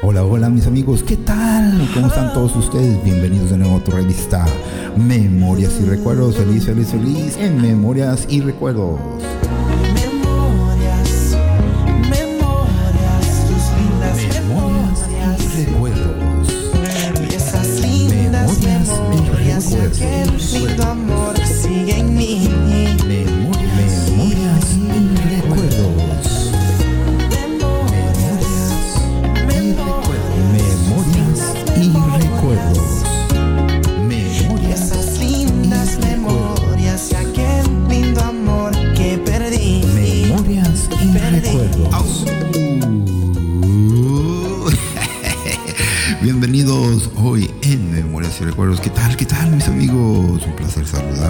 Hola, hola mis amigos, ¿qué tal? ¿Cómo están todos ustedes? Bienvenidos de nuevo a tu revista Memorias y Recuerdos. Feliz, feliz, feliz en Memorias y Recuerdos.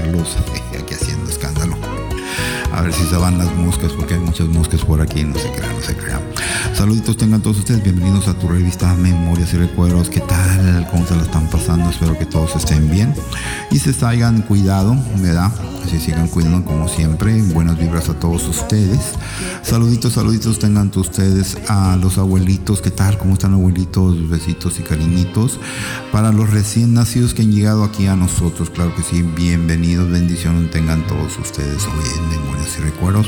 Placer saludarlos. Aquí haciendo escándalo. A ver si se van las moscas, porque hay muchas moscas por aquí. No se crean, no se crean. Saluditos tengan todos ustedes. Bienvenidos a tu revista Memorias y Recuerdos. ¿Qué tal? ¿Cómo se la están pasando? Espero que todos estén bien y se hayan cuidado, ¿verdad? Se sigan cuidando como siempre. Buenas vibras a todos ustedes. Saluditos, saluditos tengan ustedes a los abuelitos. ¿Qué tal? ¿Cómo están abuelitos? Besitos y cariñitos. Para los recién nacidos que han llegado aquí a nosotros, claro que sí, bienvenidos, bendiciones tengan todos ustedes hoy en Memorias y Recuerdos.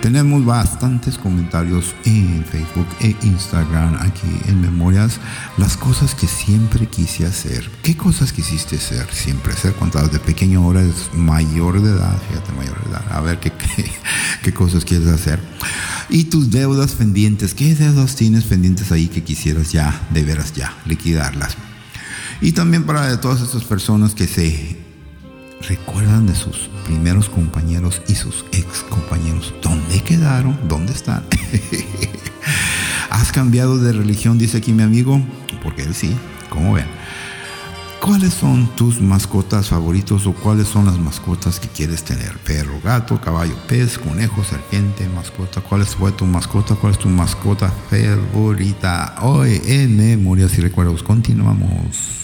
Tenemos bastantes comentarios en Facebook e Instagram aquí en Memorias. Las cosas que siempre quise hacer. ¿Qué cosas quisiste hacer? Siempre hacer cuando de pequeño ahora es mayor de edad. Fíjate, mayor de edad. A ver qué, qué, qué cosas quieres hacer. Y tus deudas pendientes. ¿Qué deudas tienes pendientes ahí que quisieras ya, de veras ya, liquidarlas? Y también para todas estas personas que se recuerdan de sus primeros compañeros y sus ex compañeros. ¿Dónde quedaron? ¿Dónde están? ¿Has cambiado de religión? Dice aquí mi amigo. Porque él sí, como ven. ¿Cuáles son tus mascotas favoritos o cuáles son las mascotas que quieres tener? Perro, gato, caballo, pez, conejo, serpiente, mascota. ¿Cuál fue tu mascota? ¿Cuál es tu mascota favorita? Hoy en Memorias y Recuerdos continuamos.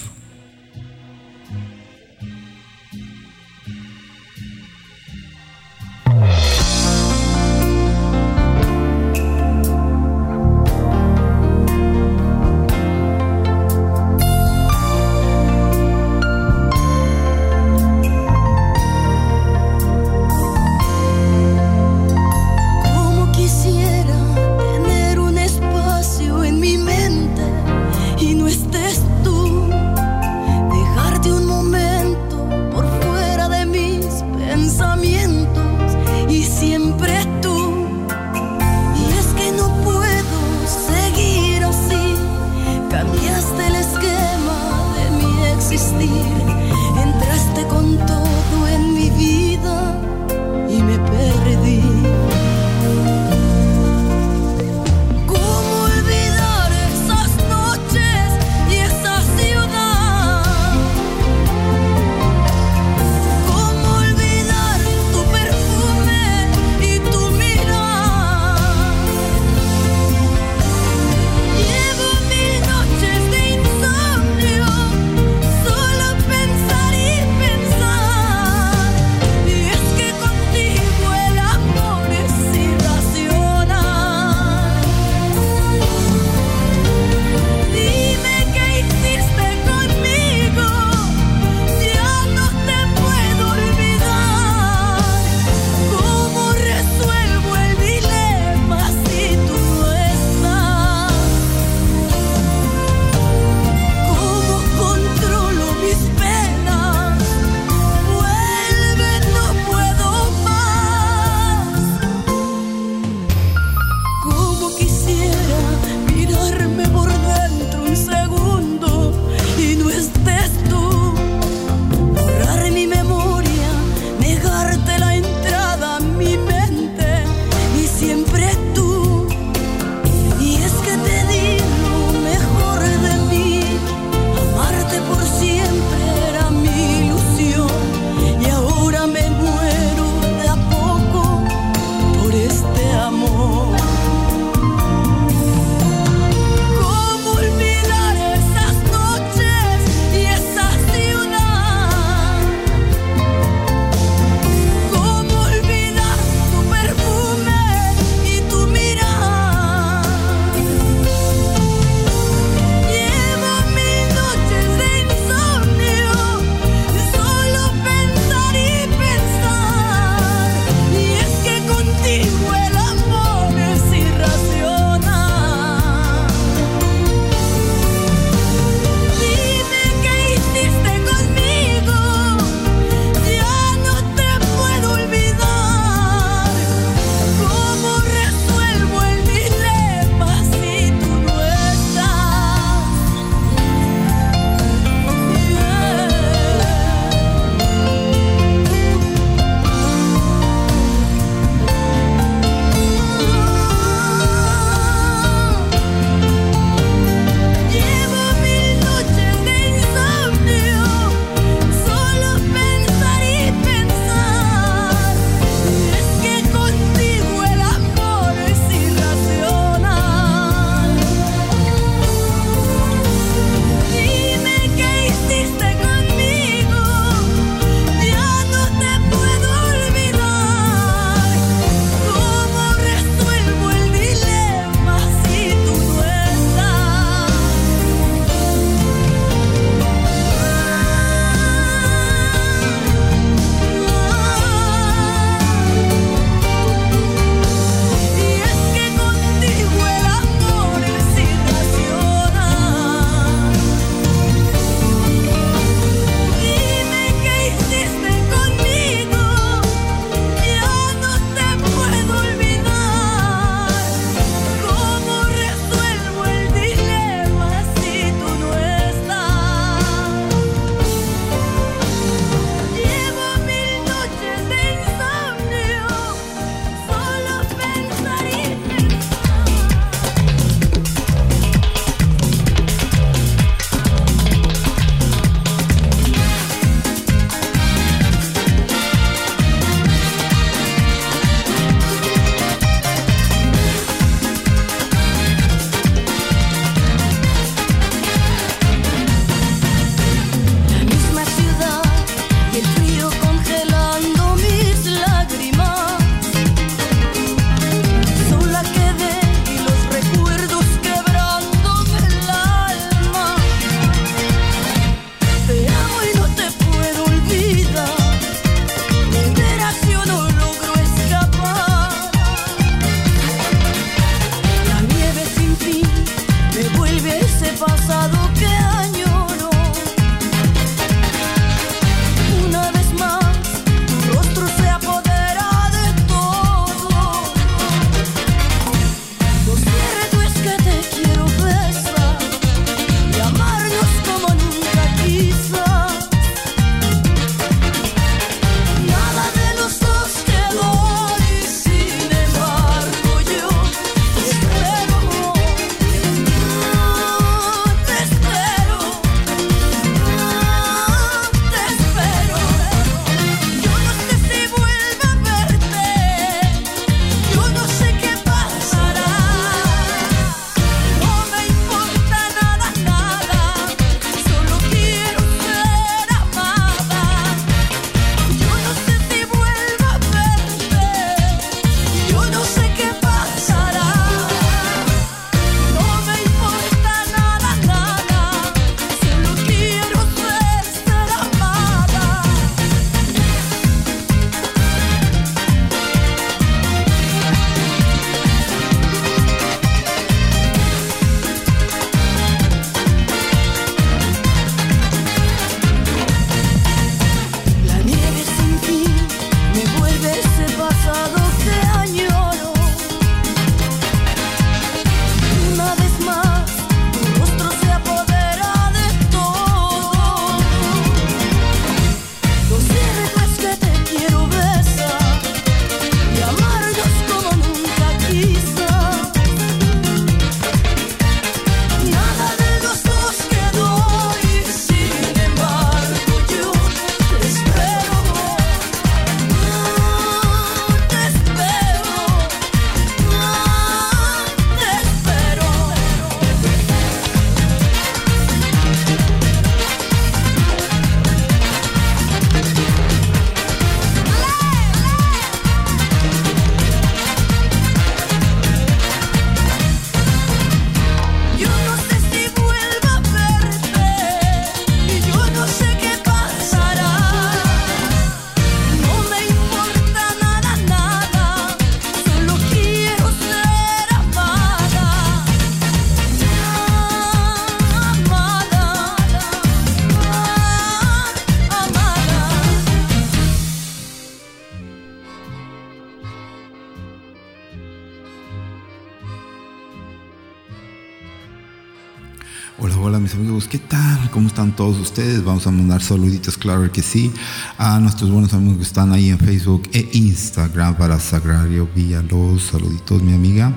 Vamos a mandar saluditos, claro que sí, a nuestros buenos amigos que están ahí en Facebook e Instagram para Sagrario Villalobos. Saluditos, mi amiga.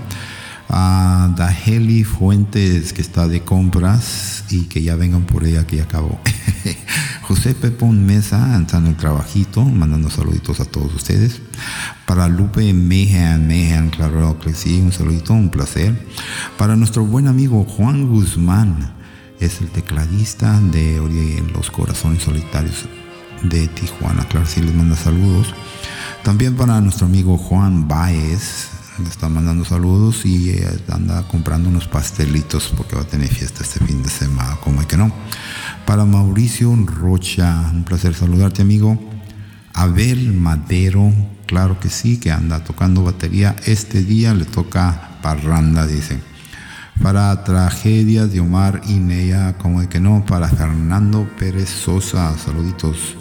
A Daheli Fuentes, que está de compras y que ya vengan por ella, que ya acabó. José Pepón Mesa, está en el trabajito, mandando saluditos a todos ustedes. Para Lupe Mejan, Mejan, claro que sí, un saludito, un placer. Para nuestro buen amigo Juan Guzmán, es el tecladista de Los Corazones Solitarios de Tijuana. Claro, sí les manda saludos. También para nuestro amigo Juan Baez, le está mandando saludos y eh, anda comprando unos pastelitos porque va a tener fiesta este fin de semana, como hay que no. Para Mauricio Rocha, un placer saludarte amigo. Abel Madero, claro que sí, que anda tocando batería. Este día le toca parranda, dice para Tragedias de Omar y Neya, como de que no, para Fernando Pérez Sosa, saluditos.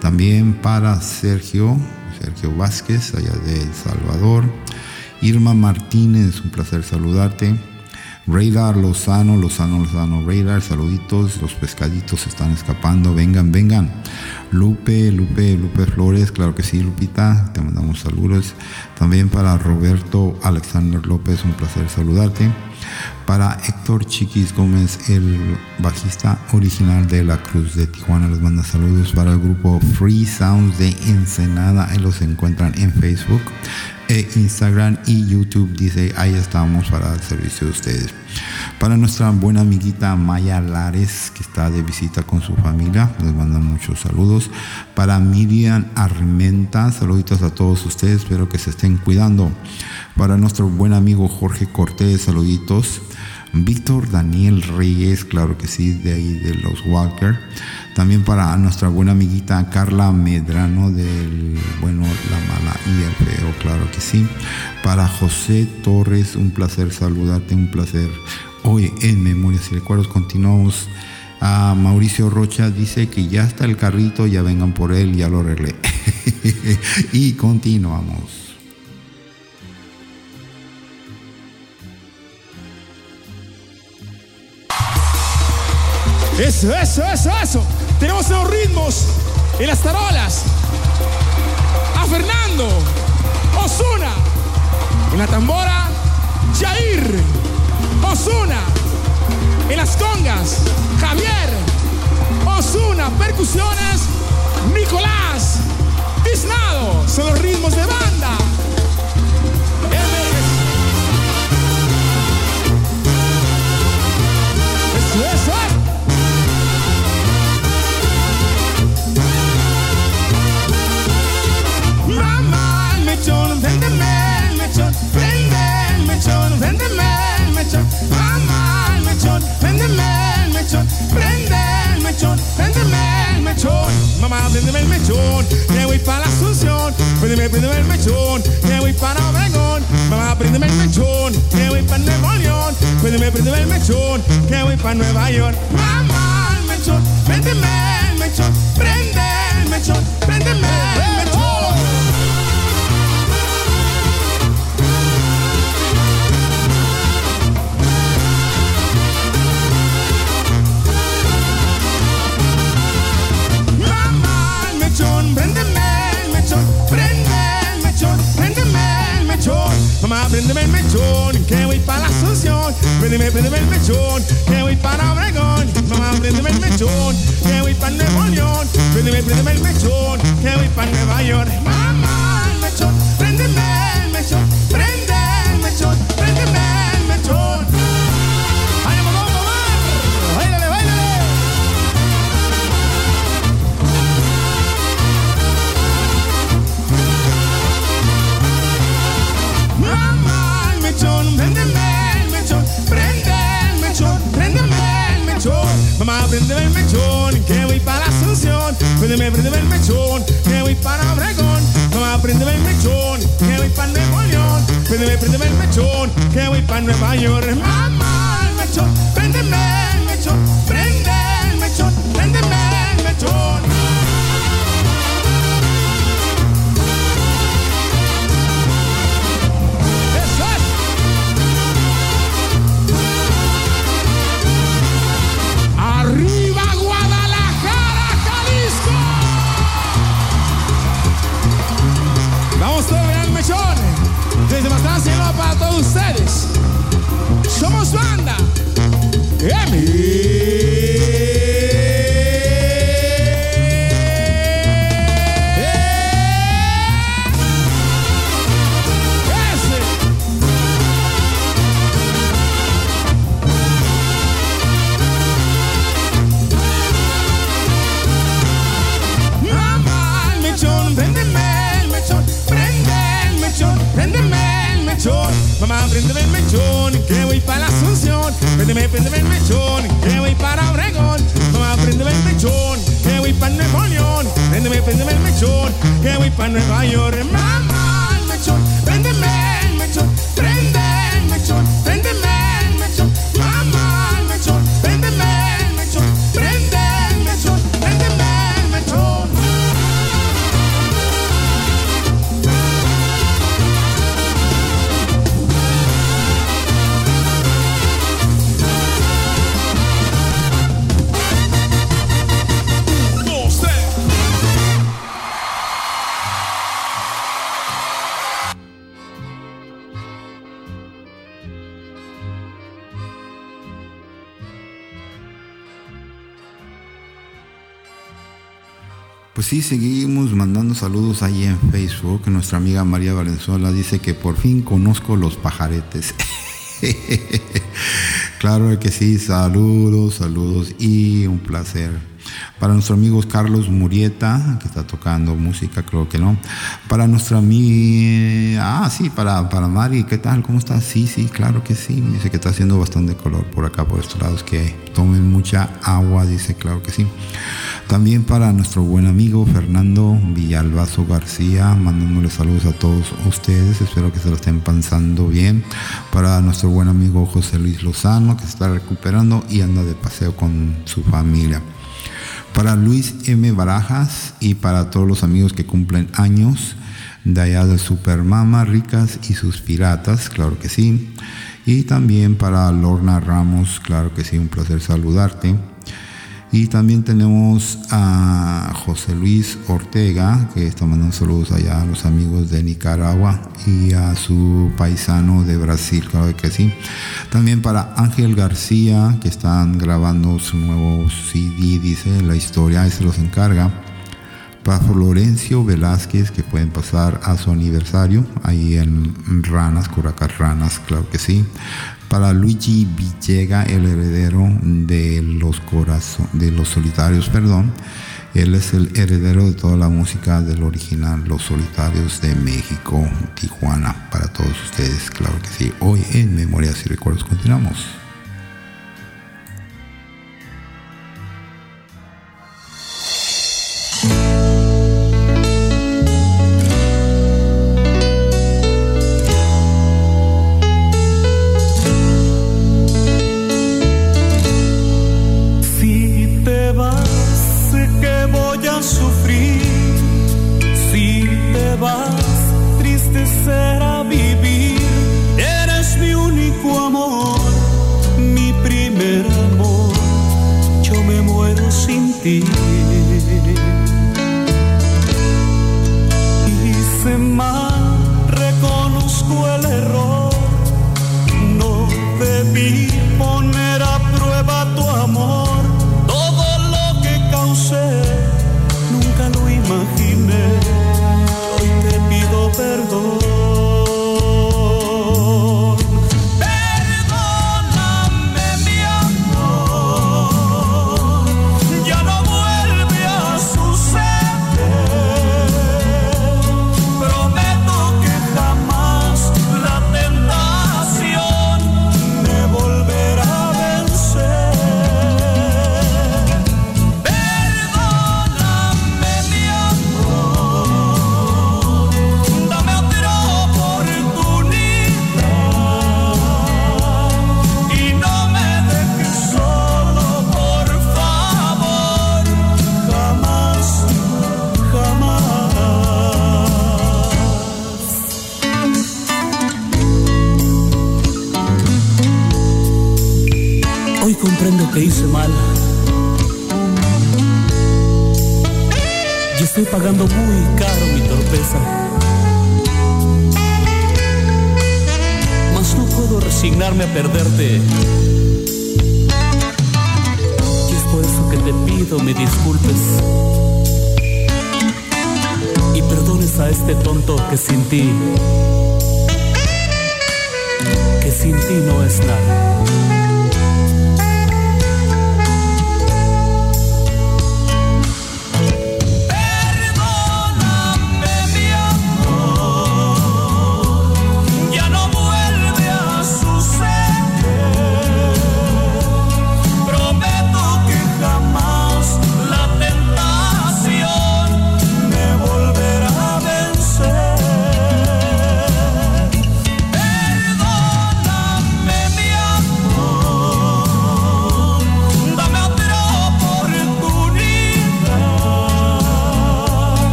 También para Sergio, Sergio Vázquez, allá de El Salvador. Irma Martínez, un placer saludarte. Radar Lozano, Lozano, Lozano, Radar, saluditos, los pescaditos están escapando, vengan, vengan. Lupe, Lupe, Lupe Flores, claro que sí, Lupita, te mandamos saludos. También para Roberto Alexander López, un placer saludarte. Para Héctor Chiquis Gómez, el bajista original de La Cruz de Tijuana, les manda saludos. Para el grupo Free Sounds de Ensenada, ahí los encuentran en Facebook, e Instagram y YouTube. Dice, ahí estamos para el servicio de ustedes. Para nuestra buena amiguita Maya Lares, que está de visita con su familia, les manda muchos saludos. Para Miriam Armenta, saluditos a todos ustedes, espero que se estén cuidando. Para nuestro buen amigo Jorge Cortés, saluditos. Víctor Daniel Reyes, claro que sí, de ahí de los Walker. También para nuestra buena amiguita Carla Medrano del bueno, la mala y el feo, claro que sí. Para José Torres, un placer saludarte, un placer hoy en Memorias y Recuerdos continuamos. A Mauricio Rocha dice que ya está el carrito, ya vengan por él, ya lo arreglé. y continuamos. Eso, eso, eso, eso. Tenemos los ritmos y las tarolas. A Fernando, Osuna. En la tambora, Jair, Osuna. En las congas, Javier, Osuna. Percusiones, Nicolás. Tiznado. Son los ritmos de banda. Mechón, préndeme el mechón. Mamá, el mechón, préndeme el mechón, prende el mechón, préndeme el mechón. Mamá, préndeme el mechón, que voy para la Asunción. Préndeme, préndeme el mechón, que voy para Obregón. Mamá, préndeme el mechón, que voy para Nuevo León. Préndeme, préndeme el mechón, que voy para Nueva York. Mamá, el mechón, préndeme el mechón, prende el mechón, préndeme el mechón. Mamá, préndeme el mechón, que voy para la Asunción. Préndeme, préndeme el mechón, que voy para Obregón. Mamá, préndeme el mechón, que voy para Nuevo León. Préndeme, préndeme el mechón, que voy para Nueva York. Mamá, préndeme el mechón, que voy para la Asunción. Préndeme, préndeme el mechón, que voy para Obregón. Mamá, préndeme el mechón, que voy para Nuevo León. Préndeme, préndeme el mechón, que voy para Nueva York. Mamá, que voy para Nueva sí, seguimos mandando saludos ahí en Facebook. Nuestra amiga María Valenzuela dice que por fin conozco los pajaretes. claro que sí, saludos, saludos y un placer. Para nuestro amigo Carlos Murieta, que está tocando música, creo que no. Para nuestra amiga, ah, sí, para, para Mari, ¿qué tal? ¿Cómo estás? Sí, sí, claro que sí. Dice que está haciendo bastante color por acá, por estos lados, que tomen mucha agua, dice, claro que sí. También para nuestro buen amigo Fernando Villalbazo García, mandándole saludos a todos ustedes, espero que se lo estén pasando bien. Para nuestro buen amigo José Luis Lozano, que se está recuperando y anda de paseo con su familia. Para Luis M. Barajas y para todos los amigos que cumplen años de allá de Supermama, Ricas y sus piratas, claro que sí. Y también para Lorna Ramos, claro que sí, un placer saludarte. Y también tenemos a José Luis Ortega, que está mandando saludos allá a los amigos de Nicaragua y a su paisano de Brasil, claro que sí. También para Ángel García, que están grabando su nuevo CD, dice la historia, se los encarga. Para Florencio Velázquez, que pueden pasar a su aniversario, ahí en Ranas, Curacas Ranas, claro que sí para Luigi Villega, el heredero de los corazón, de los solitarios, perdón. Él es el heredero de toda la música del original Los Solitarios de México, Tijuana. Para todos ustedes, claro que sí. Hoy en Memorias y Recuerdos continuamos.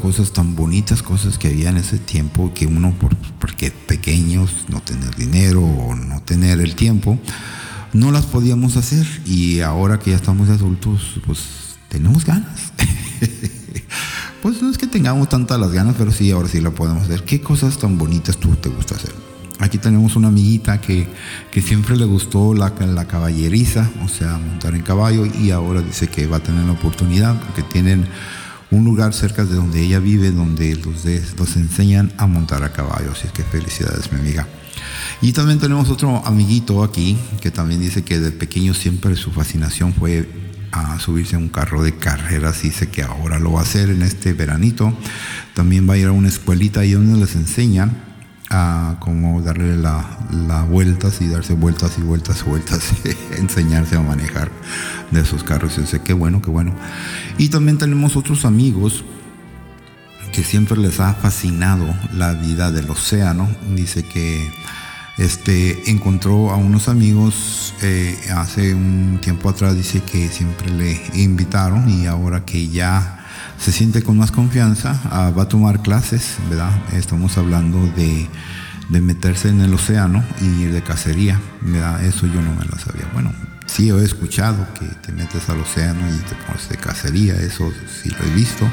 Cosas tan bonitas, cosas que había en ese tiempo, que uno, por, porque pequeños, no tener dinero o no tener el tiempo, no las podíamos hacer. Y ahora que ya estamos adultos, pues tenemos ganas. pues no es que tengamos tantas las ganas, pero sí, ahora sí la podemos hacer. ¿Qué cosas tan bonitas tú te gusta hacer? Aquí tenemos una amiguita que, que siempre le gustó la, la, caballeriza, o sea, montar en caballo, y ahora dice que va a tener la oportunidad porque tienen un lugar cerca de donde ella vive, donde los, de, los enseñan a montar a caballo. Así que felicidades, mi amiga. Y también tenemos otro amiguito aquí que también dice que de pequeño siempre su fascinación fue a subirse a un carro de carreras. Dice que ahora lo va a hacer en este veranito. También va a ir a una escuelita ahí donde les enseñan a como darle la, la, vueltas y darse vueltas y vueltas y vueltas, enseñarse a manejar de esos carros. Y sé qué bueno, qué bueno. Y también tenemos otros amigos que siempre les ha fascinado la vida del océano. Dice que este, encontró a unos amigos eh, hace un tiempo atrás, dice que siempre le invitaron y ahora que ya se siente con más confianza, ah, va a tomar clases, ¿verdad? Estamos hablando de, de, meterse en el océano y de cacería, ¿verdad? Eso yo no me lo sabía. Bueno, sí he escuchado que te metes al océano y te pones de cacería, eso sí lo he visto.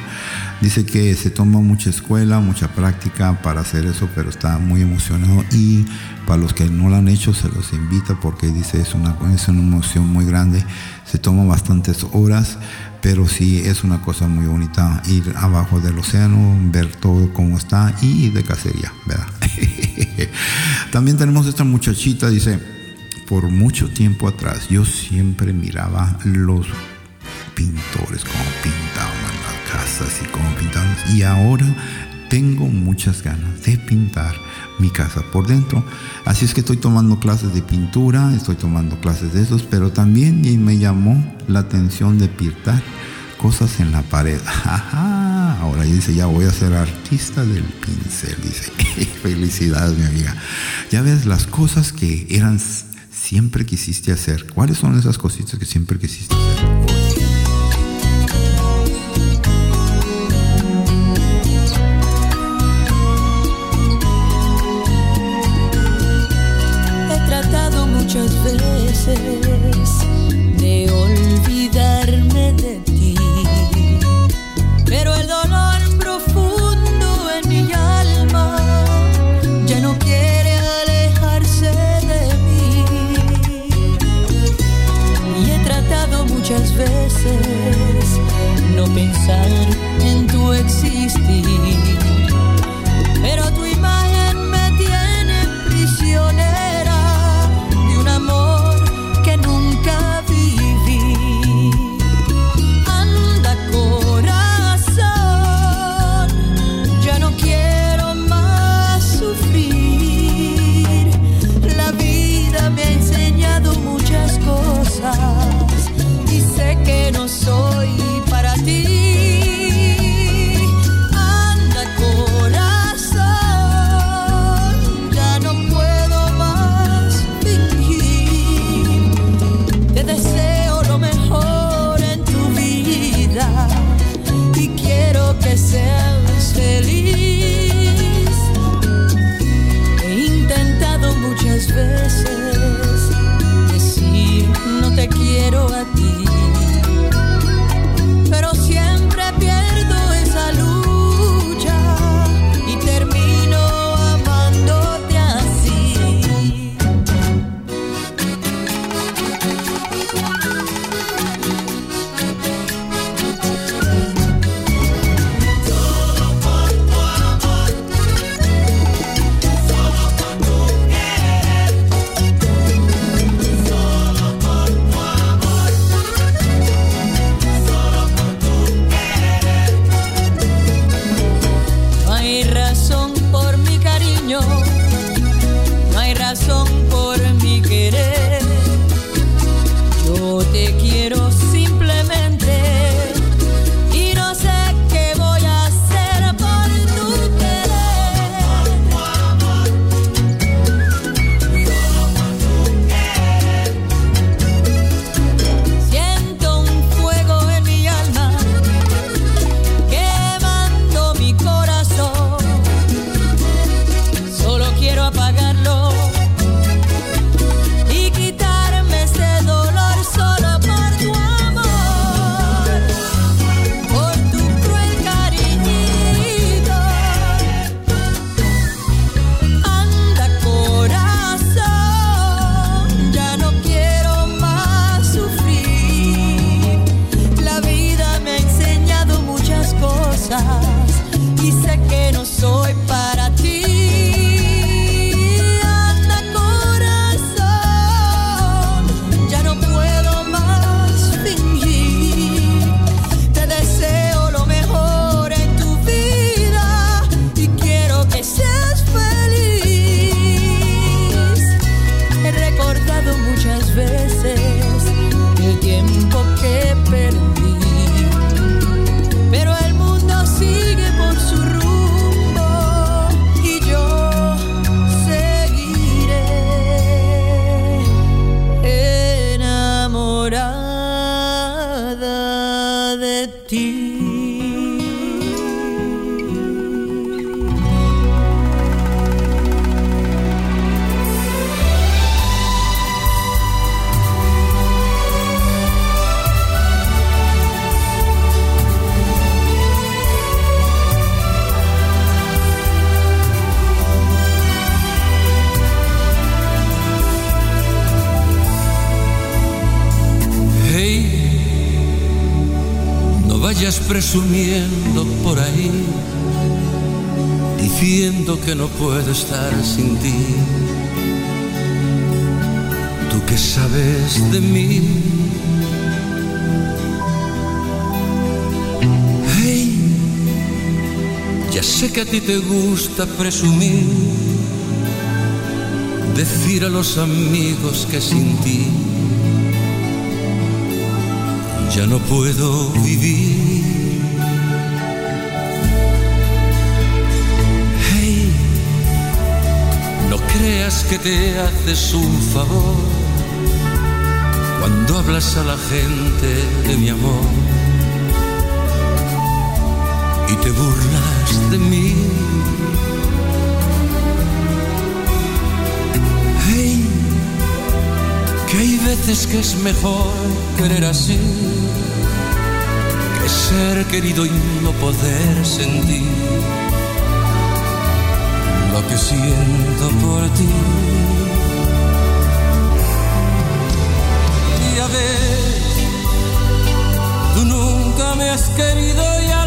Dice que se toma mucha escuela, mucha práctica para hacer eso, pero está muy emocionado y para los que no lo han hecho se los invita porque dice es una, es una emoción muy grande, se toma bastantes horas pero sí es una cosa muy bonita ir abajo del océano, ver todo cómo está y de cacería, ¿verdad? También tenemos esta muchachita, dice, por mucho tiempo atrás yo siempre miraba los pintores, cómo pintaban las casas y cómo pintaban, y ahora tengo muchas ganas de pintar mi casa por dentro. Así es que estoy tomando clases de pintura, estoy tomando clases de esos, pero también me llamó la atención de pintar cosas en la pared. Ahora dice, ya voy a ser artista del pincel, dice. Felicidades, mi amiga. Ya ves las cosas que eran siempre quisiste hacer. ¿Cuáles son esas cositas que siempre quisiste hacer? De te gusta presumir, decir a los amigos que sin ti ya no puedo vivir. Hey, no creas que te haces un favor cuando hablas a la gente de mi amor y te burlas de mí. Hey, que hay veces que es mejor querer así que ser querido y no poder sentir lo que siento por ti. Y a ver, tú nunca me has querido, ya lo ves,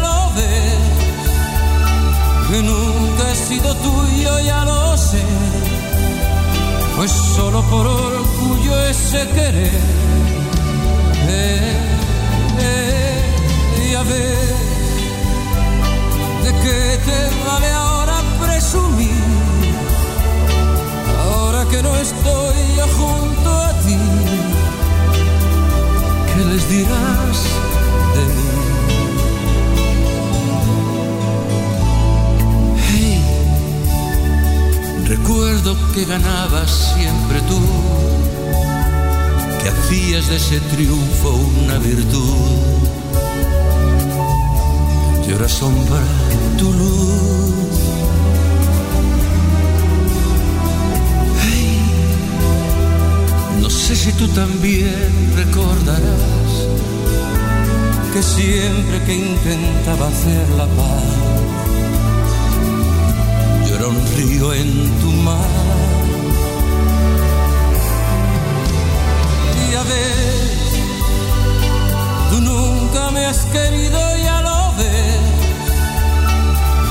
que nunca he sido tuyo, ya lo sé pues solo por orgullo ese querer. Eh, eh, y a ¿de qué te vale ahora presumir? Ahora que no estoy yo junto a ti, ¿qué les dirás Recuerdo que ganabas siempre tú, que hacías de ese triunfo una virtud. Y ahora sombra tu luz. Hey, no sé si tú también recordarás que siempre que intentaba hacer la paz era un río en tu mar. Y a ver, tú nunca me has querido, ya lo ves.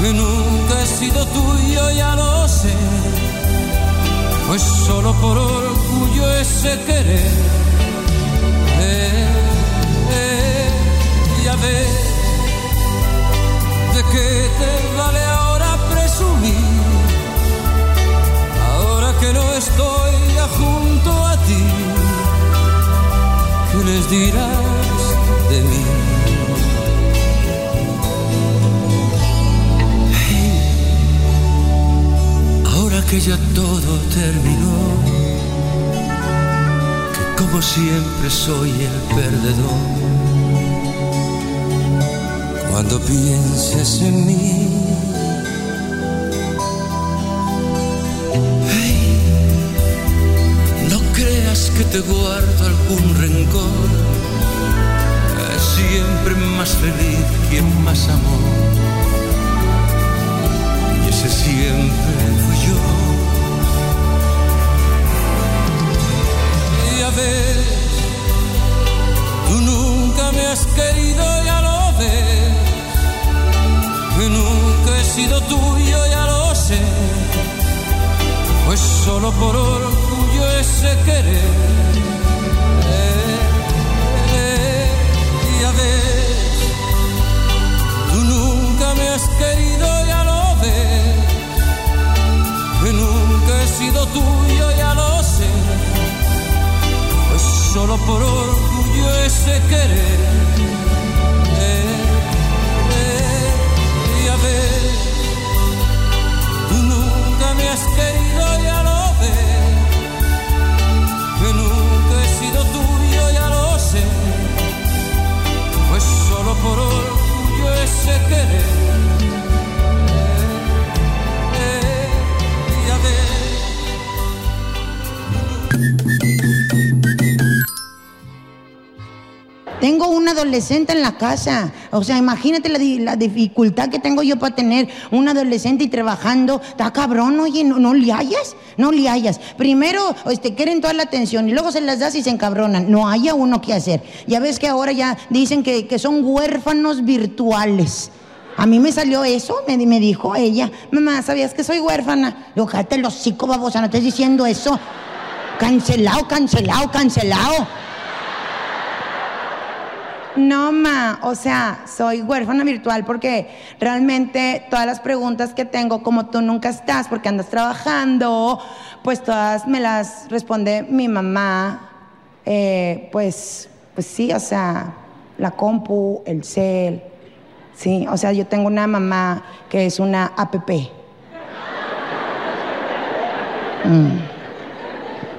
Que nunca he sido tuyo, ya lo sé. Pues solo por orgullo ese querer. Eh, eh, ya ves, de qué te dirás de mí? ahora que ya todo terminó, que como siempre soy el perdedor, cuando pienses en mí te guardo algún rencor. Es siempre más feliz quien más amor. Y ese siempre fui yo. Y a ver, tú nunca me has querido, ya lo ves. Que nunca he sido tuyo, ya lo sé. Pues solo por orgullo ese querer. Ya tú nunca me has querido, ya lo ves. Que nunca he sido tuyo, ya lo sé. Pues solo por orgullo ese querer. Eh, ya ves, tú nunca me has querido, Tengo un adolescente en la casa. O sea, imagínate la, la dificultad que tengo yo para tener un adolescente y trabajando. Está cabrón, oye, no, no le hayas, no le hayas. Primero, este, quieren toda la atención y luego se las das y se encabronan. No haya uno que hacer. Ya ves que ahora ya dicen que, que son huérfanos virtuales. A mí me salió eso, me, me dijo ella. Mamá, ¿sabías que soy huérfana? Yo, cállate los hocico, babosa, no estés diciendo eso. Cancelado, cancelado, cancelado. No, ma, o sea, soy huérfana virtual porque realmente todas las preguntas que tengo, como tú nunca estás porque andas trabajando, pues todas me las responde mi mamá. Eh, pues, pues sí, o sea, la compu, el cel. Sí, o sea, yo tengo una mamá que es una APP. Mm.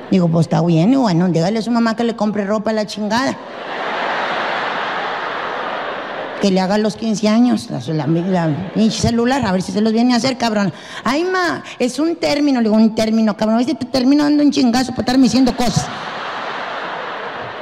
Digo, pues está bien, y bueno, dígale a su mamá que le compre ropa a la chingada que le haga los 15 años, la, la- la celular, a ver si se los viene a hacer, cabrón. Ay, ma, es un término, le digo, un término, cabrón. A si te termino dando un chingazo por estarme diciendo cosas.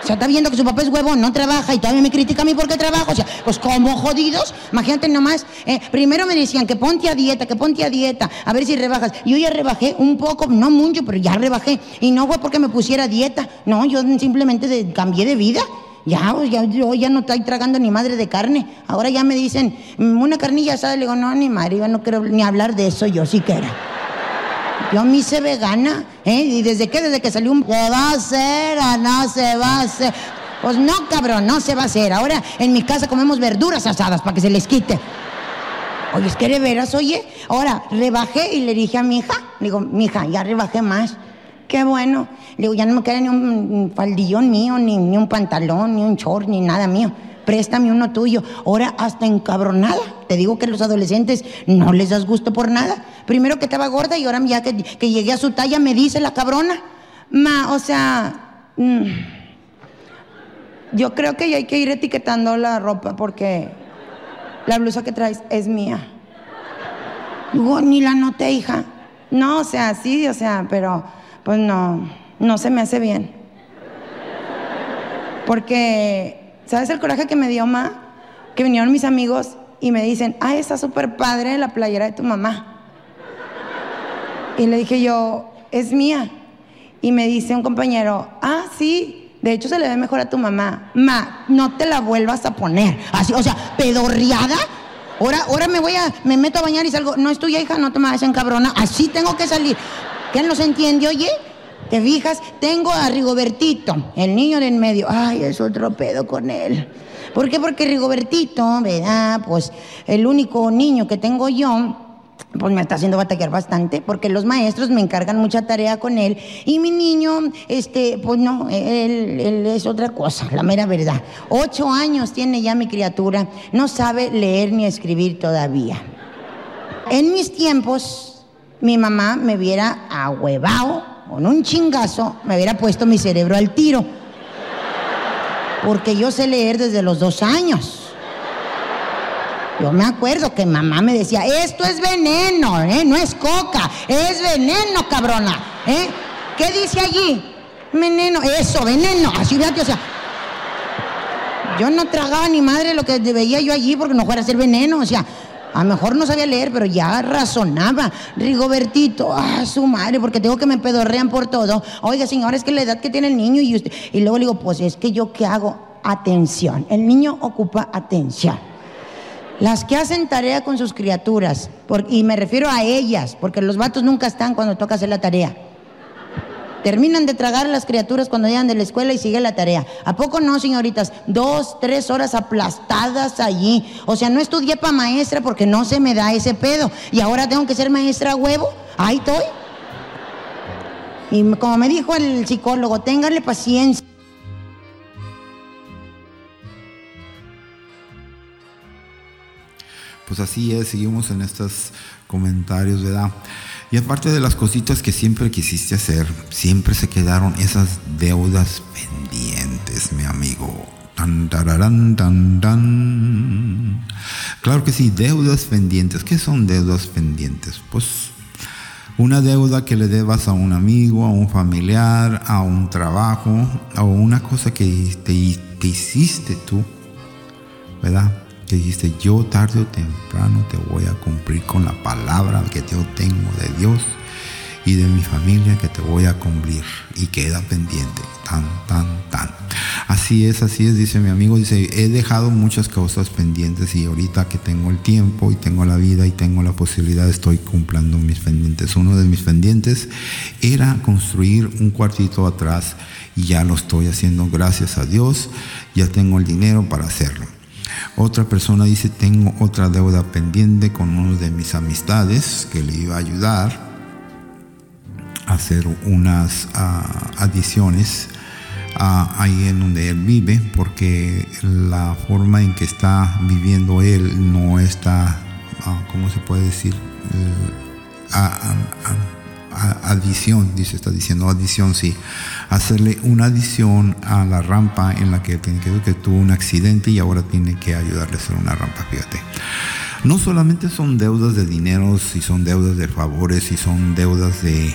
O sea, está viendo que su papá es huevón, no trabaja y todavía me critica a mí porque trabajo. O sea, pues como jodidos, imagínate nomás. eh, primero me decían que ponte a dieta, que ponte a dieta, a ver si rebajas. Yo ya rebajé un poco, no mucho, pero ya rebajé. Y no fue porque me pusiera dieta, no, yo simplemente de- cambié de vida. Ya, pues, ya, yo ya no estoy tragando ni madre de carne. Ahora ya me dicen, "Mm, una carnilla asada. Le digo, no, ni madre, yo no quiero ni hablar de eso, yo sí quiero. Yo me hice vegana, ¿eh? ¿Y desde qué? Desde que salió un... ¿Se va a hacer o no se va a hacer? Pues no, cabrón, no se va a hacer. Ahora en mi casa comemos verduras asadas para que se les quite. Oye, es que de veras, oye. Ahora, rebajé y le dije a mi hija, digo, mi hija, ya rebajé más. Qué bueno. Le digo, ya no me queda ni un faldillón mío, ni, ni un pantalón, ni un short, ni nada mío. Préstame uno tuyo. Ahora hasta encabronada. Te digo que los adolescentes no les das gusto por nada. Primero que estaba gorda y ahora ya que, que llegué a su talla me dice la cabrona. Ma, o sea, mm, yo creo que ya hay que ir etiquetando la ropa porque la blusa que traes es mía. Digo, ni la noté, hija. No, o sea, sí, o sea, pero pues no, no se me hace bien. Porque, ¿sabes el coraje que me dio, ma? Que vinieron mis amigos y me dicen, ah, está súper padre la playera de tu mamá. Y le dije yo, es mía. Y me dice un compañero, ah, sí, de hecho se le ve mejor a tu mamá. Ma, no te la vuelvas a poner. Así, o sea, pedorreada. Ahora, ahora me voy a, me meto a bañar y salgo, no es tuya hija, no te me en cabrona, así tengo que salir. ¿Quién los entiende, oye? ¿Te fijas? Tengo a Rigobertito, el niño de en medio. Ay, es otro pedo con él. ¿Por qué? Porque Rigobertito, ¿verdad? Pues el único niño que tengo yo, pues me está haciendo batallar bastante, porque los maestros me encargan mucha tarea con él. Y mi niño, este, pues no, él, él es otra cosa, la mera verdad. Ocho años tiene ya mi criatura, no sabe leer ni escribir todavía. En mis tiempos, mi mamá me hubiera ahuevado con un chingazo, me hubiera puesto mi cerebro al tiro. Porque yo sé leer desde los dos años. Yo me acuerdo que mamá me decía, esto es veneno, ¿eh? no es coca, es veneno, cabrona. ¿eh? ¿Qué dice allí? Veneno, eso, veneno. Así fíjate, o sea. Yo no tragaba ni madre lo que veía yo allí porque no fuera a ser veneno, o sea. A lo mejor no sabía leer, pero ya razonaba. Rigobertito, ah, su madre, porque tengo que me pedorrean por todo. Oiga, señora, es que la edad que tiene el niño y usted. Y luego le digo, pues es que yo qué hago? Atención. El niño ocupa atención. Las que hacen tarea con sus criaturas, y me refiero a ellas, porque los vatos nunca están cuando toca hacer la tarea. Terminan de tragar las criaturas cuando llegan de la escuela y sigue la tarea. ¿A poco no, señoritas? Dos, tres horas aplastadas allí. O sea, no estudié para maestra porque no se me da ese pedo. Y ahora tengo que ser maestra a huevo. Ahí estoy. Y como me dijo el psicólogo, ténganle paciencia. Pues así es, seguimos en estos comentarios, ¿verdad? Y aparte de las cositas que siempre quisiste hacer, siempre se quedaron esas deudas pendientes, mi amigo. Tan, tararán, tan, tan. Claro que sí, deudas pendientes. ¿Qué son deudas pendientes? Pues Una deuda que le debas a un amigo, a un familiar, a un trabajo, o una cosa que, te, hiciste tú, ¿verdad? Que dijiste, yo tarde o temprano te voy a cumplir con la palabra que yo tengo de Dios y de mi familia que te voy a cumplir y queda pendiente, tan, tan, tan. Así es, así es, dice mi amigo, dice, he dejado muchas cosas pendientes y ahorita que tengo el tiempo y tengo la vida y tengo la posibilidad, estoy cumpliendo mis pendientes. Uno de mis pendientes era construir un cuartito atrás y ya lo estoy haciendo, gracias a Dios, ya tengo el dinero para hacerlo. Otra persona dice, tengo otra deuda pendiente con uno de mis amistades que le iba a ayudar a hacer unas ah, adiciones ah, ahí en donde él vive, porque la forma en que está viviendo él no está, ah, ¿cómo se puede decir? Adición, dice, está diciendo adición, sí. Hacerle una adición a la rampa en la que tiene que que tuvo un accidente y ahora tiene que ayudarle a hacer una rampa, fíjate. No solamente son deudas de dinero, si son deudas de favores, si son deudas de,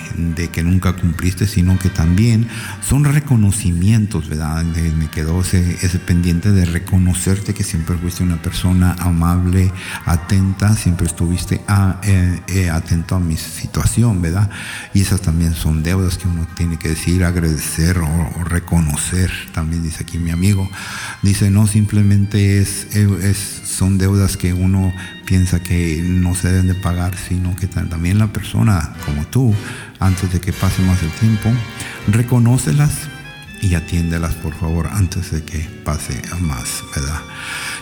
que nunca cumpliste, sino que también son reconocimientos, ¿verdad? Me quedó ese, ese pendiente de reconocerte que siempre fuiste una persona amable, atenta, siempre estuviste a- eh, eh, atento a mi situación, ¿verdad? Y esas también son deudas que uno tiene que decir, agradecer o, reconocer, también dice aquí mi amigo. Dice, no simplemente es, es- son deudas que uno piensa que no se deben de pagar, sino que ta- también la persona como tú, antes de que pase más el tiempo, reconócelas y atiéndelas por favor antes de que pase más, ¿verdad?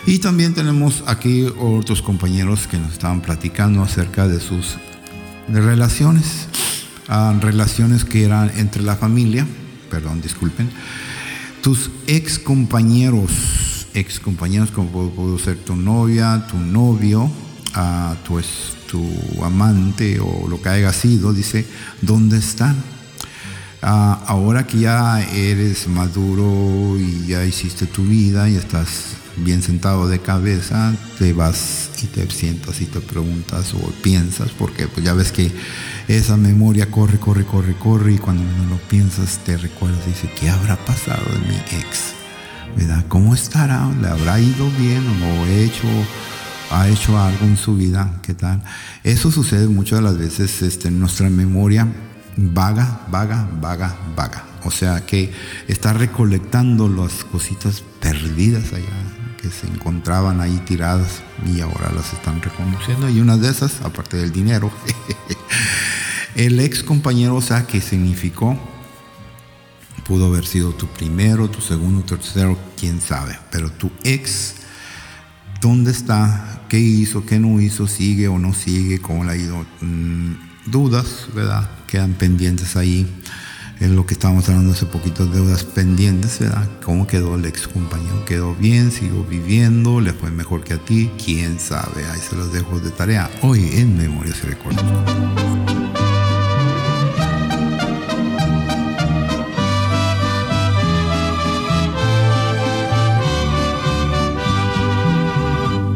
Y también tenemos aquí otros compañeros que nos estaban platicando acerca de sus relaciones, ah, relaciones que eran entre la familia, perdón, disculpen, tus ex compañeros, ex compañeros como pudo, ser tu novia, tu novio, ah, tu, tu amante o lo que haya sido, dice, ¿dónde están? Ah, ahora que ya eres maduro y ya hiciste tu vida y estás bien sentado de cabeza, te vas y te sientas y te preguntas o piensas, porque pues ya ves que esa memoria corre, corre, corre, corre y cuando no lo piensas te recuerdas y dices, ¿qué habrá pasado de mi ex? ¿Cómo estará? ¿Le habrá ido bien o hecho ha hecho algo en su vida, ¿qué tal? Eso sucede muchas de las veces este, en nuestra memoria vaga, vaga, vaga, vaga. O sea que está recolectando las cositas perdidas allá que se encontraban ahí tiradas y ahora las están reconociendo. Y una de esas, aparte del dinero, el ex compañero, o sea, que significó pudo haber sido tu primero, tu segundo, tu tercero, quién sabe, pero tu ex dónde está, qué hizo, qué no hizo, sigue o no sigue, cómo le ha ido. Mm, dudas, ¿verdad? Quedan pendientes ahí. Es lo que estábamos hablando hace poquito, deudas pendientes, ¿verdad? ¿Cómo quedó el ex compañero? ¿Quedó bien? ¿Siguió viviendo? ¿Le fue mejor que a ti? ¿Quién sabe? Ahí se los dejo de tarea. Hoy en Memorias y Recuerdos.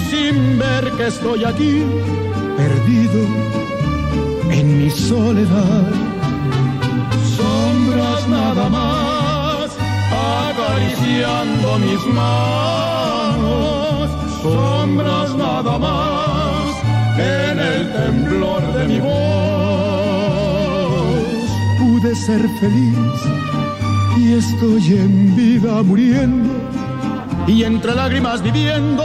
sin ver que estoy aquí, perdido en mi soledad. Sombras nada más, acariciando mis manos, sombras nada más, en el temblor de mi voz. Pude ser feliz y estoy en vida muriendo y entre lágrimas viviendo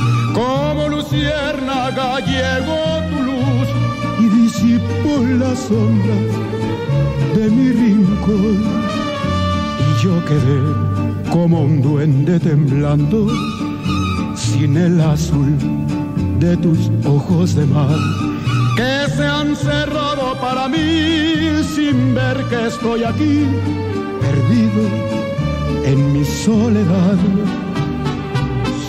Como luciérnaga llegó tu luz y disipó la sombra de mi rincón. Y yo quedé como un duende temblando sin el azul de tus ojos de mar que se han cerrado para mí sin ver que estoy aquí perdido en mi soledad.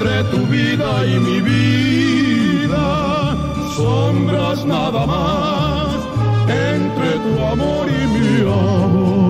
entre tu vida y mi vida. Sombras nada más entre tu amor y mi amor.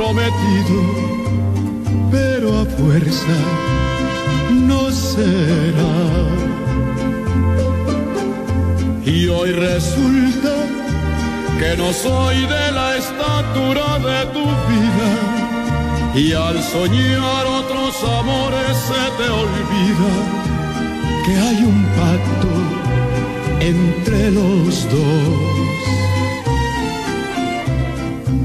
comprometido, pero a fuerza no será. Y hoy resulta que no soy de la estatura de tu vida, y al soñar otros amores se te olvida que hay un pacto entre los dos.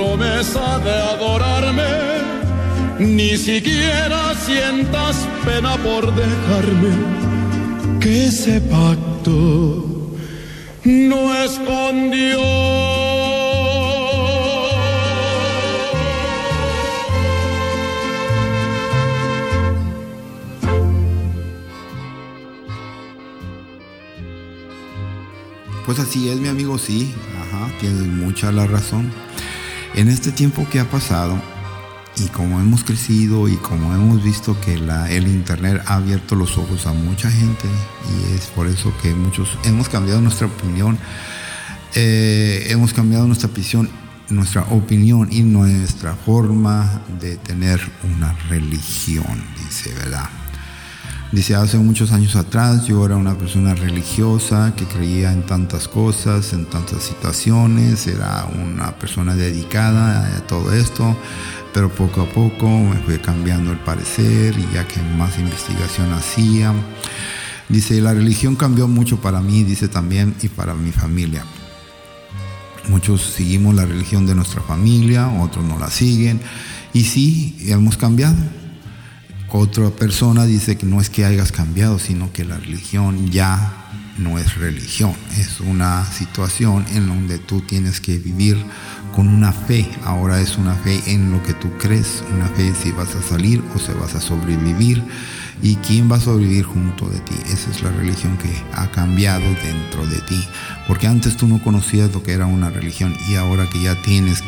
promesa de adorarme. Ni siquiera sientas pena por dejarme, que ese pacto no es con Dios. Pues así es, mi amigo, sí, ajá, tienes mucha la razón. En este tiempo que ha pasado, y como hemos crecido y como hemos visto que el Internet ha abierto los ojos a mucha gente, y es por eso que muchos hemos cambiado nuestra opinión, eh, hemos cambiado nuestra visión, nuestra opinión y nuestra forma de tener una religión, dice, ¿verdad? Dice, hace muchos años atrás yo era una persona religiosa que creía en tantas cosas, en tantas situaciones, era una persona dedicada a todo esto, pero poco a poco me fue cambiando el parecer y ya que más investigación hacía. Dice, la religión cambió mucho para mí, dice también, y para mi familia. Muchos seguimos la religión de nuestra familia, otros no la siguen, y sí, hemos cambiado otra persona dice que no es que hayas cambiado, sino que la religión ya no es religión, es una situación en donde tú tienes que vivir con una fe. Ahora es una fe en lo que tú crees, una fe si vas a salir o si vas a sobrevivir y quién va a sobrevivir junto de ti. Esa es la religión que ha cambiado dentro de ti, porque antes tú no conocías lo que era una religión y ahora que ya tienes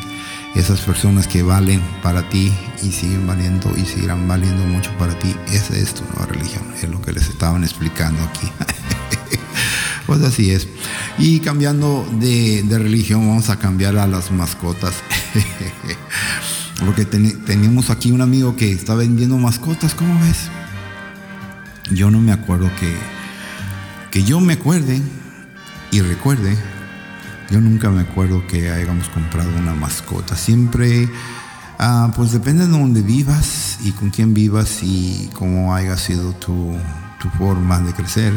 esas personas que valen para ti y siguen valiendo y seguirán valiendo mucho para ti, esa es tu nueva religión, es lo que les estaban explicando aquí. pues así es. Y cambiando de, religión, vamos a cambiar a las mascotas. Porque teníamos aquí un amigo que está vendiendo mascotas, ¿cómo ves? Yo no me acuerdo que, que yo me acuerde y recuerde yo nunca me acuerdo que hayamos comprado una mascota. Siempre, ah, pues depende de dónde vivas y con quién vivas y cómo haya sido tu, forma de crecer.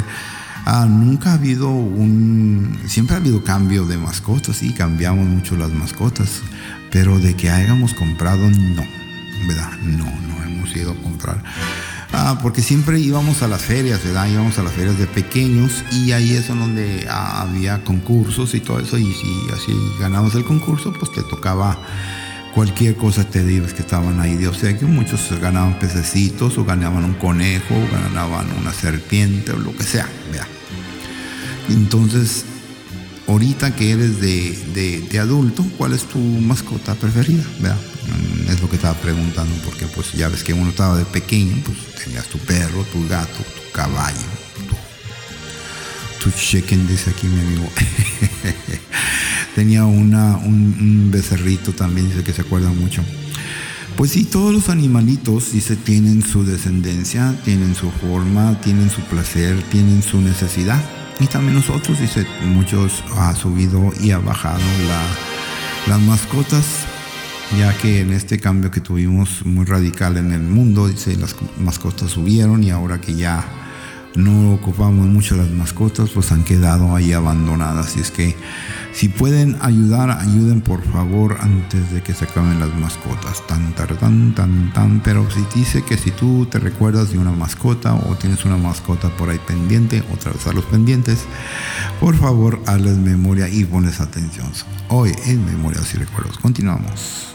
Ah, nunca ha habido un, siempre ha habido cambio de mascotas y cambiamos mucho las mascotas, pero de que hayamos comprado, no, ¿verdad? No, no hemos ido a comprar. Ah, porque siempre íbamos a las ferias, ¿verdad? Íbamos a las ferias de pequeños y ahí es donde ah, había concursos y todo eso. Y si así ganabas el concurso, pues te tocaba cualquier cosa te digo que estaban ahí de que muchos ganaban pececitos o ganaban un conejo o ganaban una serpiente o lo que sea, ¿verdad? Entonces, ahorita que eres de, de adulto, ¿cuál es tu mascota preferida? ¿verdad? Mm, es lo que estaba preguntando, porque pues ya ves que uno estaba de pequeño, pues tenías tu perro, tu gato, tu caballo, tu, chicken, dice aquí mi amigo. Tenía una, un, becerrito también, dice que se acuerda mucho. Pues sí, todos los animalitos, dice, tienen su descendencia, tienen su forma, tienen su placer, tienen su necesidad. Y también nosotros, dice, muchos ha subido y ha bajado la, las mascotas ya que en este cambio que tuvimos muy radical en el mundo, dice, las mascotas subieron y ahora que ya no ocupamos mucho las mascotas, pues han quedado ahí abandonadas. Y es que si pueden ayudar, ayuden por favor antes de que se acaben las mascotas. Tan, tan, tan, tan. Pero si dice que si tú te recuerdas de una mascota o tienes una mascota por ahí pendiente, otra vez a los pendientes, por favor hazles memoria y pones atención. Hoy en Memorias y Recuerdos. Continuamos.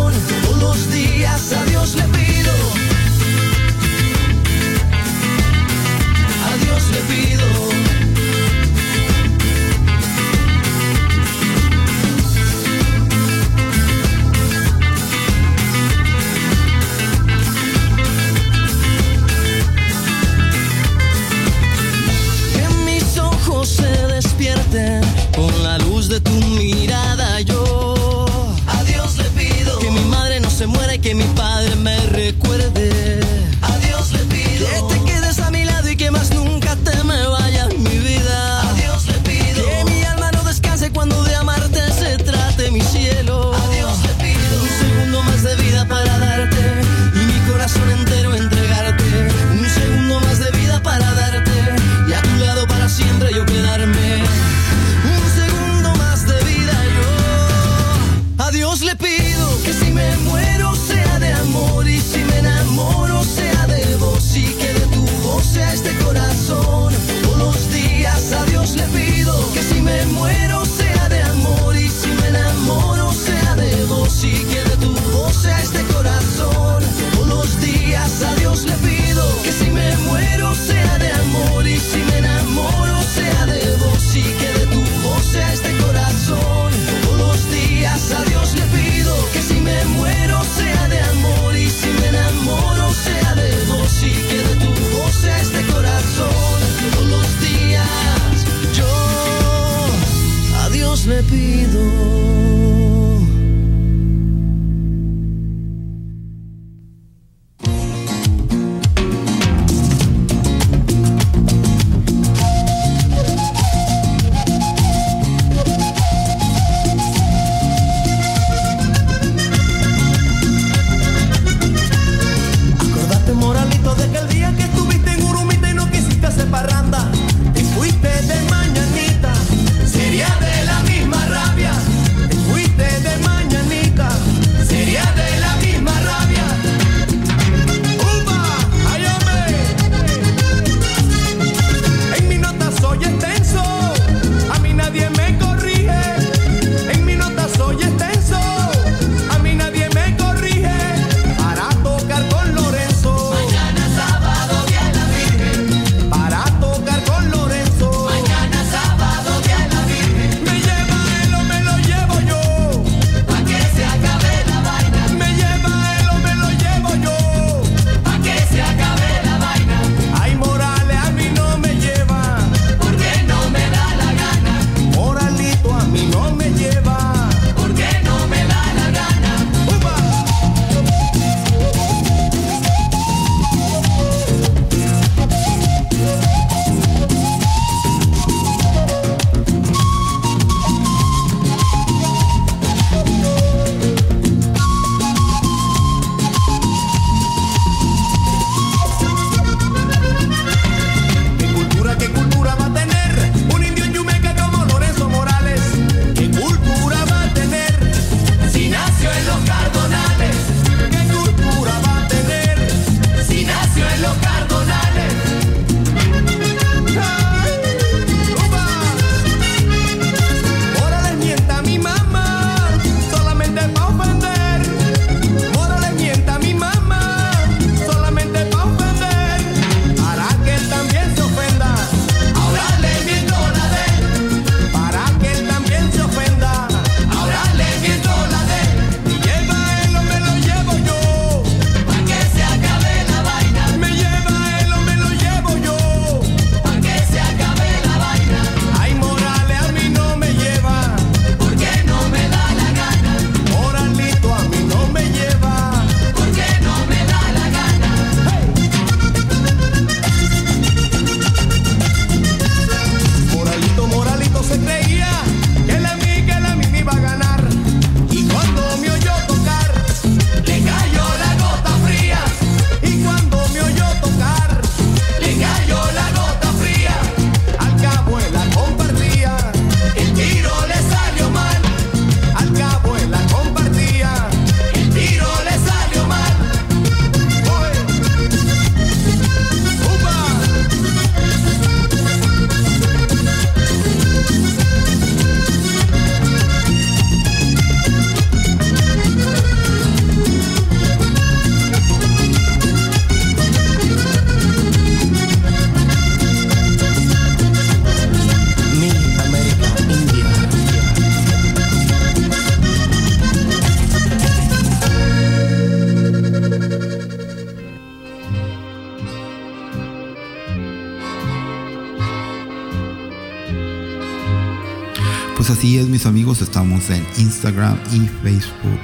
Estamos en Instagram y Facebook.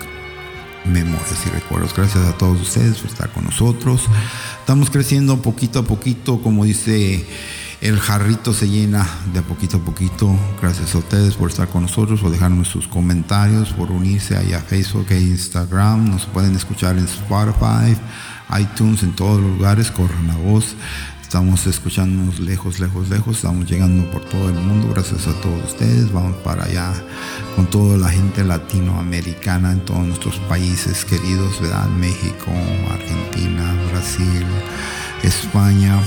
Memorias y recuerdos. Gracias a todos ustedes por estar con nosotros. Estamos creciendo poquito a poquito, como dice el jarrito se llena de poquito a poquito. Gracias a ustedes por estar con nosotros, por dejarnos sus comentarios, por unirse ahí a Facebook e Instagram. Nos pueden escuchar en Spotify, iTunes, en todos los lugares. Corran la voz. Estamos escuchándonos lejos, lejos, lejos. Estamos llegando por todo el mundo. Gracias a todos ustedes. Vamos para allá con toda la gente latinoamericana en todos nuestros países queridos, ¿verdad? México, Argentina, Brasil, España.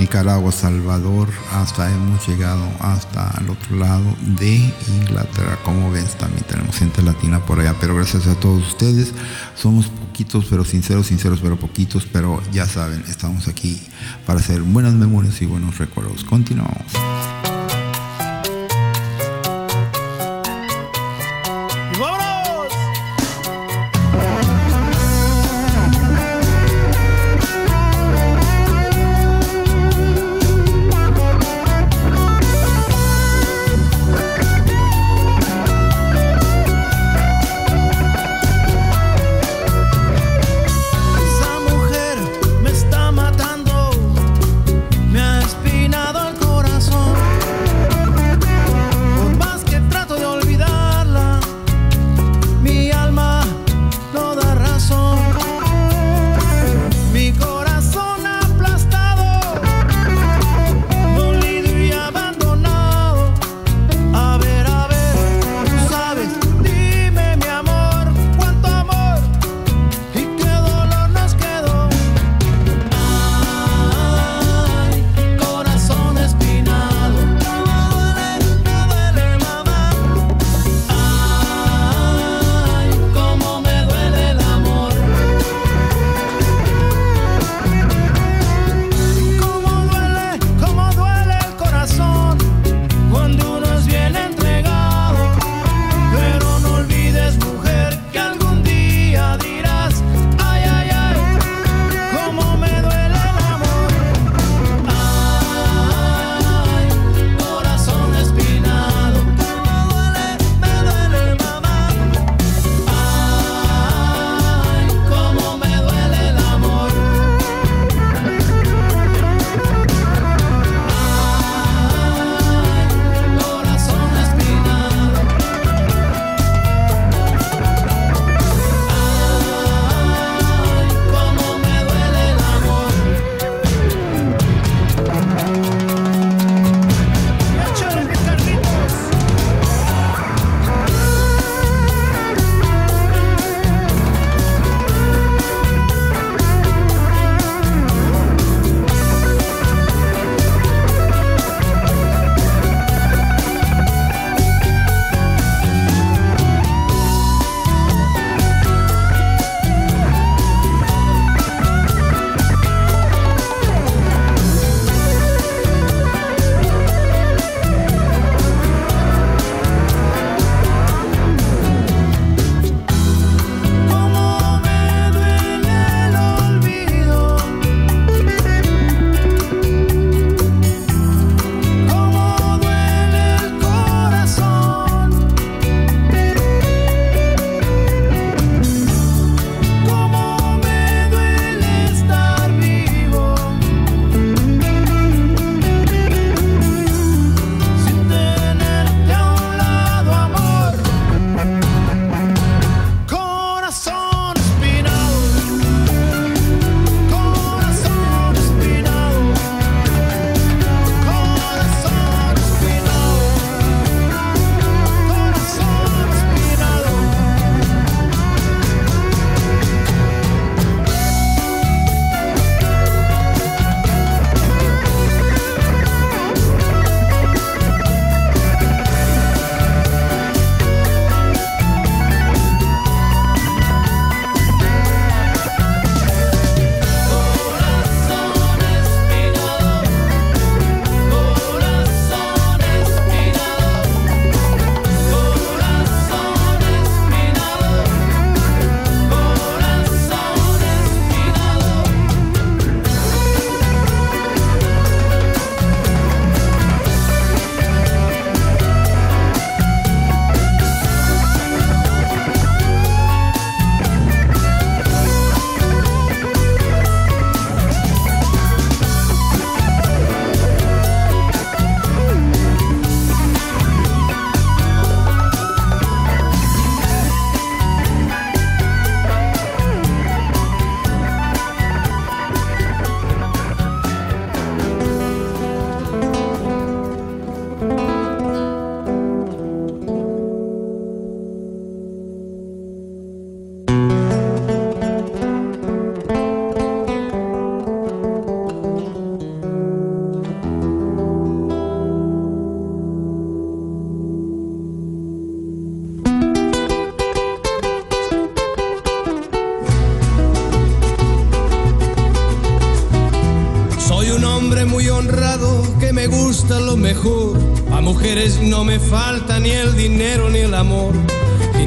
Nicaragua, Salvador, hasta hemos llegado hasta el otro lado de Inglaterra. Como ves, también tenemos gente latina por allá, pero gracias a todos ustedes. Somos poquitos, pero sinceros, sinceros, pero poquitos, pero ya saben, estamos aquí para hacer buenas memorias y buenos recuerdos. Continuamos.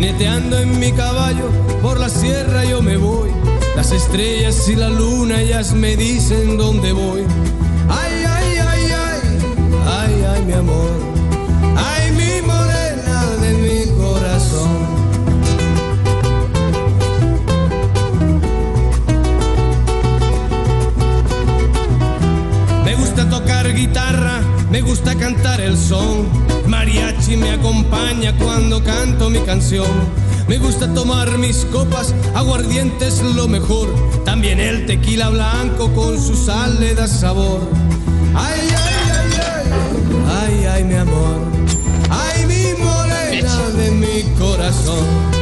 Jineteando en mi caballo por la sierra yo me voy. Las estrellas y la luna ellas me dicen dónde voy. Ay, ay, ay, ay, ay, ay, mi amor. Ay, mi morena de mi corazón. Me gusta tocar guitarra, me gusta cantar el son. Mariachi me acompaña cuando canto mi canción. Me gusta tomar mis copas, aguardiente es lo mejor. También el tequila blanco con su sal le da sabor. Ay, ay, ay, ay, ay, ay, mi amor. Ay, mi morena de mi corazón.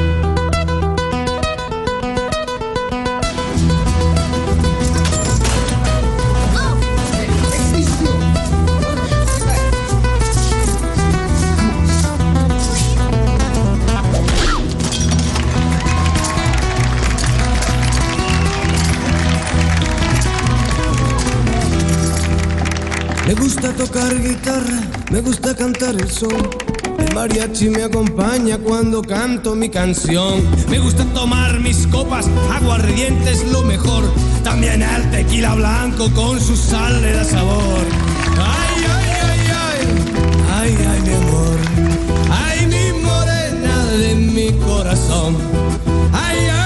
Me gusta tocar guitarra, me gusta cantar el son. El mariachi me acompaña cuando canto mi canción. Me gusta tomar mis copas, aguardiente es lo mejor. También el tequila blanco con su sal le da sabor. Ay, ay, ay, ay, ay, ay, mi amor. Ay, mi morena de mi corazón. Ay, ay,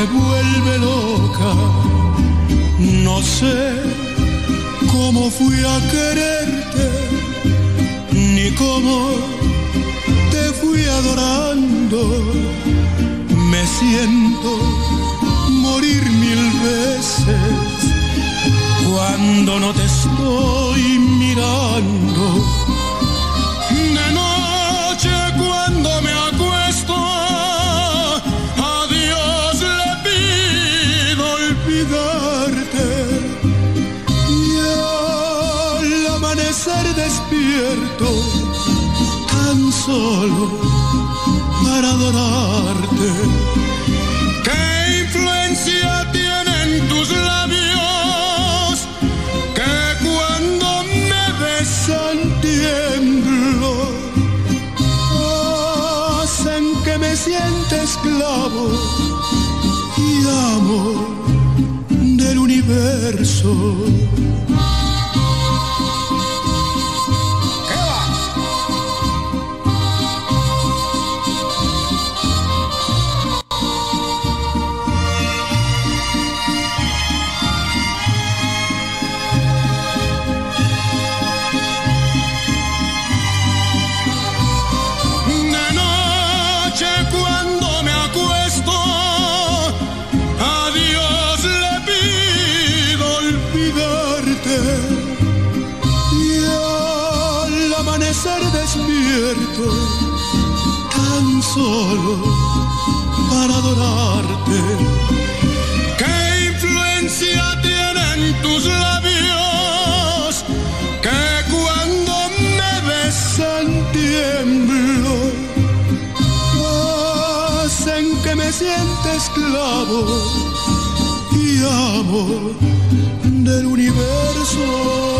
sangre vuelve loca. No sé cómo fui a quererte, ni cómo te fui adorando, me siento morir mil veces cuando no te estoy mirando. Solo para adorarte. ¿Qué influencia tienen tus labios que cuando me besan tiemblo? Hacen que me sienta esclavo y amo del universo. Solo para adorarte. ¿Qué influencia tienen tus labios que cuando me besan tiemblo? Hacen que me sienta esclavo y amo del universo.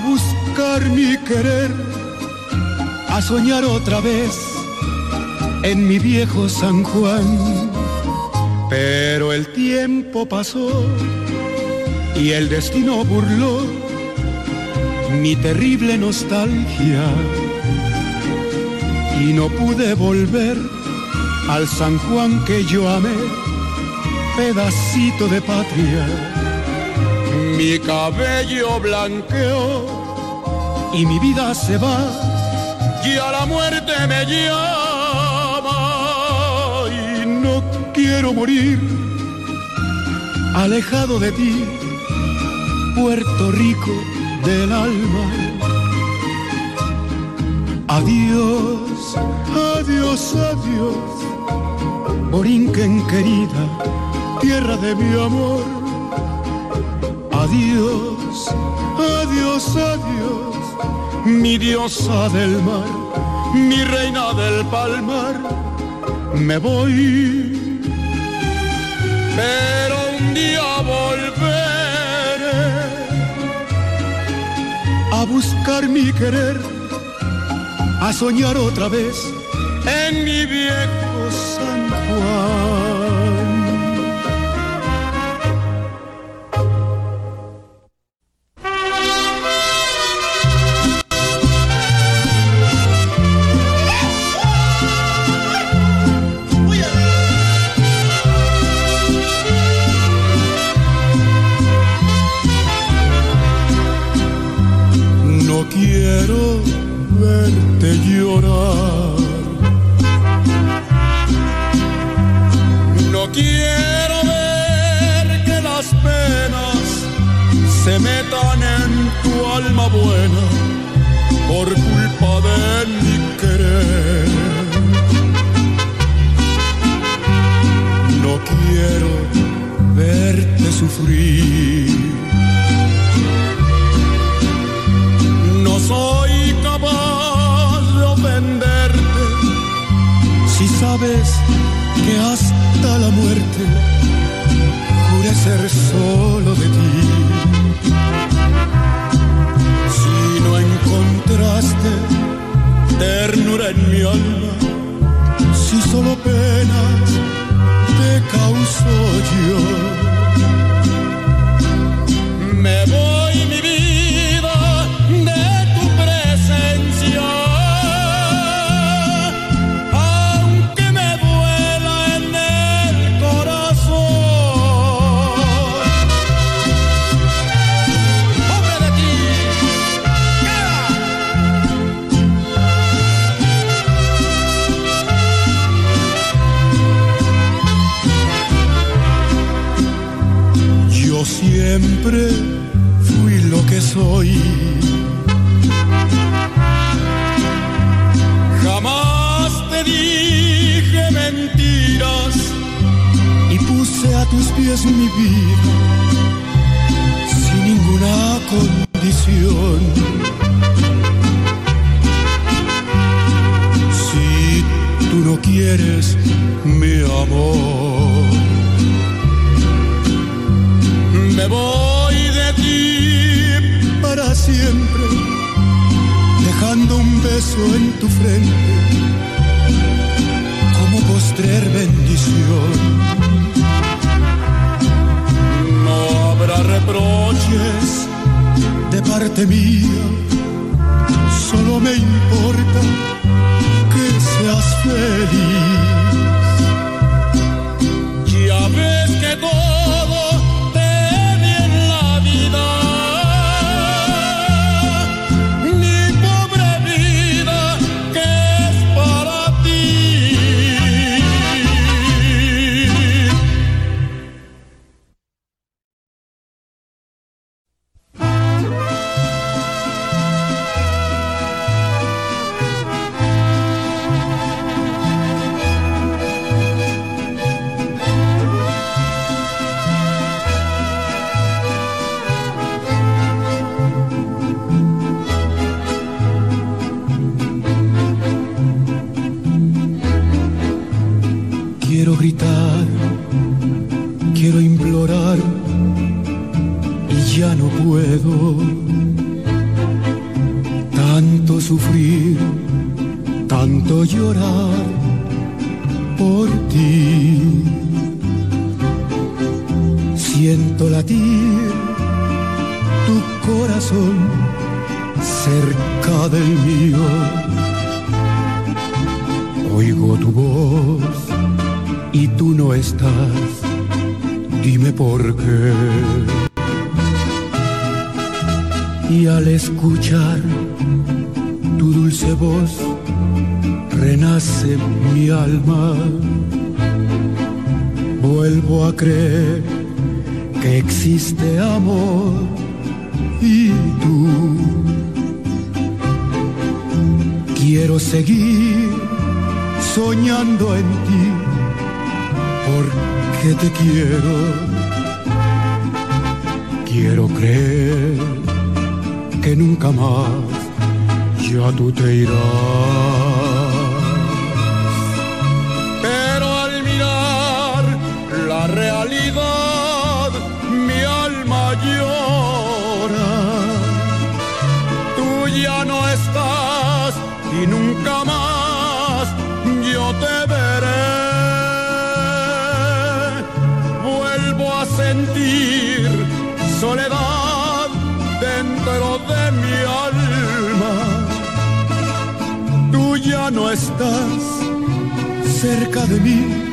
buscar mi querer, a soñar otra vez en mi viejo San Juan. Pero el tiempo pasó y el destino burló mi terrible nostalgia y no pude volver al San Juan que yo amé, pedacito de patria. Mi cabello blanqueó. Y mi vida se va. Y a la muerte me llama y no quiero morir. Alejado de ti Puerto Rico del alma. Adiós, adiós, adiós, Borinquen querida, tierra de mi amor. Adiós, adiós, adiós, mi diosa del mar, mi reina del palmar. Me voy, pero un día volveré a buscar mi querer, a soñar otra vez en mi viejo San Juan. Del mío. Oigo tu voz y tú no estás, dime por qué. Y al escuchar tu dulce voz, renace mi alma. Vuelvo a creer que existe amor y tú. Quiero seguir soñando en ti porque te quiero. Quiero creer que nunca más ya tú te irás. Cerca de mí.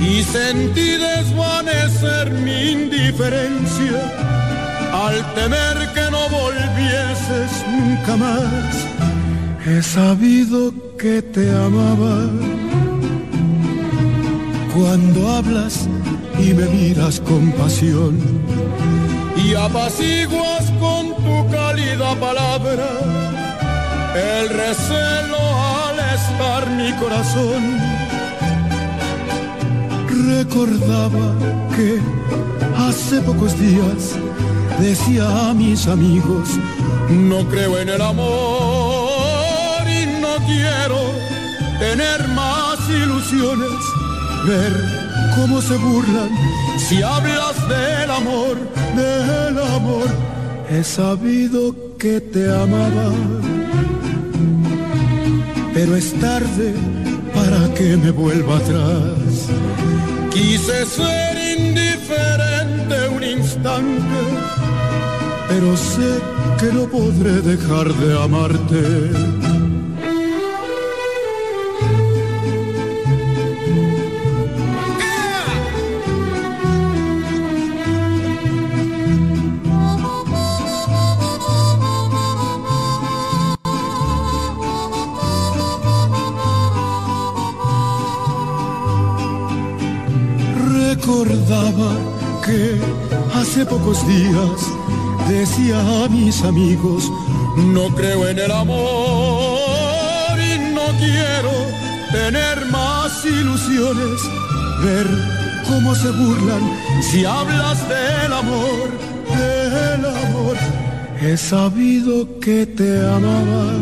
Y sentí desvanecer mi indiferencia al temer que no volvieses nunca más. He sabido que te amaba cuando hablas y me miras con pasión y apaciguas con tu cálida palabra el recelo al estar mi corazón. Recordaba que hace pocos días decía a mis amigos, no creo en el amor y no quiero tener más ilusiones. Ver cómo se burlan si hablas del amor, del amor. He sabido que te amaba, pero es tarde para que me vuelva atrás. Quise ser indiferente un instante, pero sé que no podré dejar de amarte. Pocos días decía a mis amigos, no creo en el amor y no quiero tener más ilusiones, ver cómo se burlan si hablas del amor, del amor. He sabido que te amaba,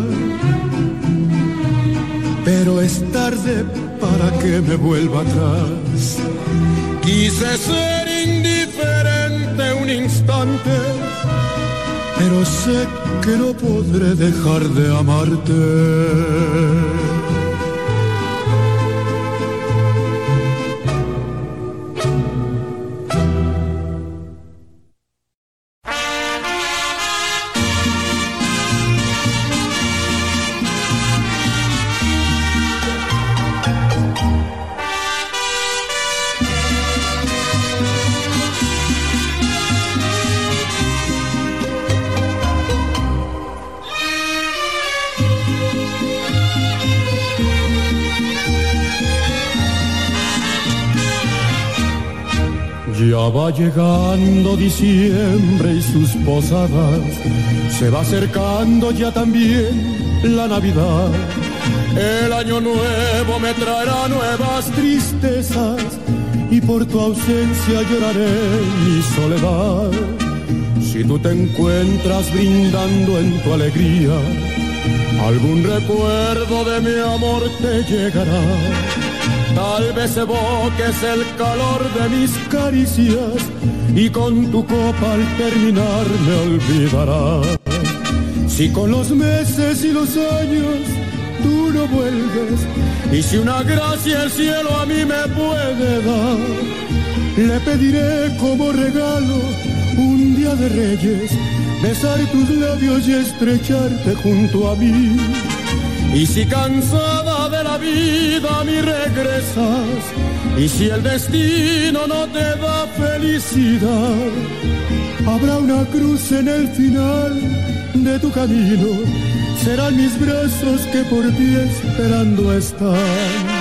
pero es tarde para que me vuelva atrás. Quise ser pero sé que no podré dejar de amarte. Llegando diciembre y sus posadas, se va acercando ya también la Navidad. El año nuevo me traerá nuevas tristezas y por tu ausencia lloraré mi soledad. Si tú te encuentras brindando en tu alegría, algún recuerdo de mi amor te llegará. Tal vez evoques el calor de mis caricias y con tu copa al terminar me olvidarás. Si con los meses y los años tú no vuelves y si una gracia el cielo a mí me puede dar, le pediré como regalo un día de reyes besar tus labios y estrecharte junto a mí. Y si cansada de la vida a mí regresas, y si el destino no te da felicidad, habrá una cruz en el final de tu camino, serán mis brazos que por ti esperando están.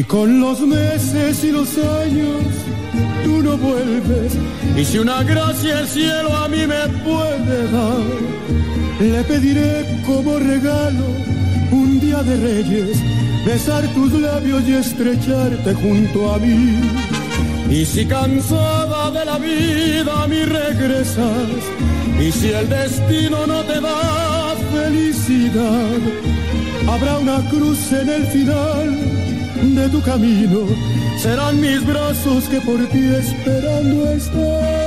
Si con los meses y los años tú no vuelves, y si una gracia el cielo a mí me puede dar, le pediré como regalo un día de reyes, besar tus labios y estrecharte junto a mí. Y si cansada de la vida a mí regresas, y si el destino no te da felicidad, habrá una cruz en el final de tu camino serán mis brazos que por ti esperando están.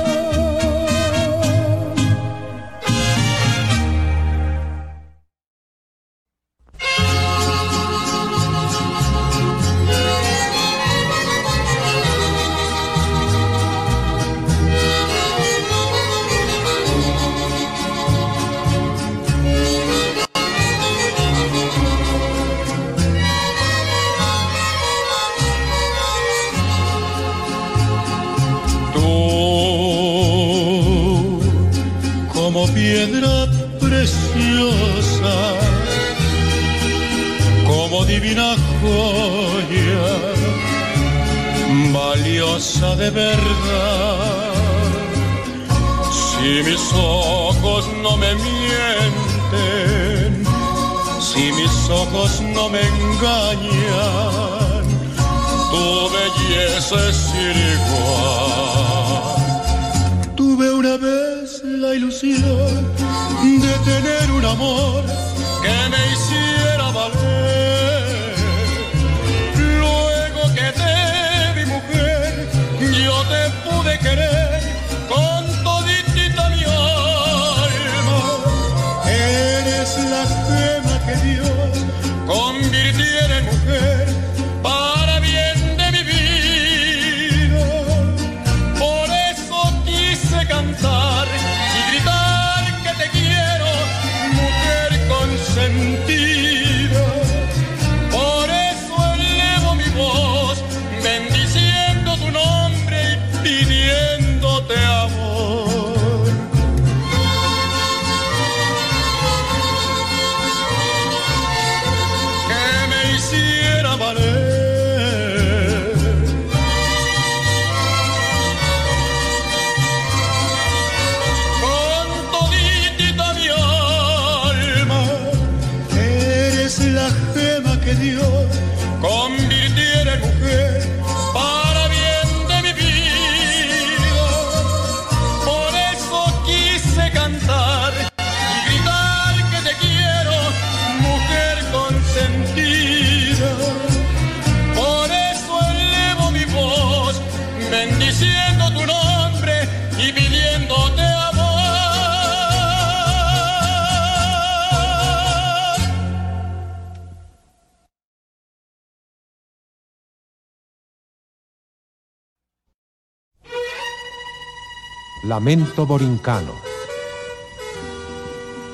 Borincano.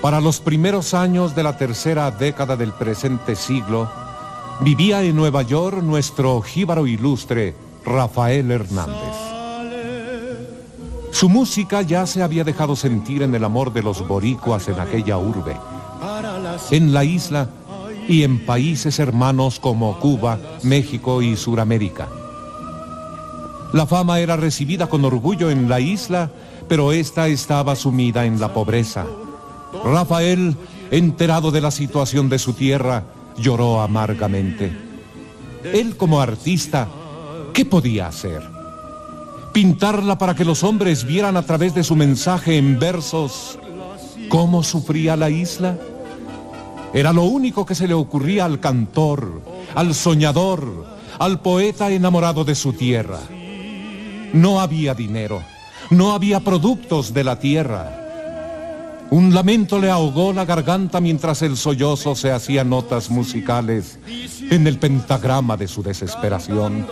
Para los primeros años de la tercera década del presente siglo, vivía en Nueva York nuestro jíbaro ilustre, Rafael Hernández. Su música ya se había dejado sentir en el amor de los boricuas en aquella urbe, en la isla y en países hermanos como Cuba, México y Suramérica. La fama era recibida con orgullo en la isla, pero ésta estaba sumida en la pobreza. Rafael, enterado de la situación de su tierra, lloró amargamente. Él como artista, ¿qué podía hacer? Pintarla para que los hombres vieran a través de su mensaje en versos cómo sufría la isla. Era lo único que se le ocurría al cantor, al soñador, al poeta enamorado de su tierra. No había dinero, no había productos de la tierra. Un lamento le ahogó la garganta mientras el sollozo se hacía notas musicales en el pentagrama de su desesperación.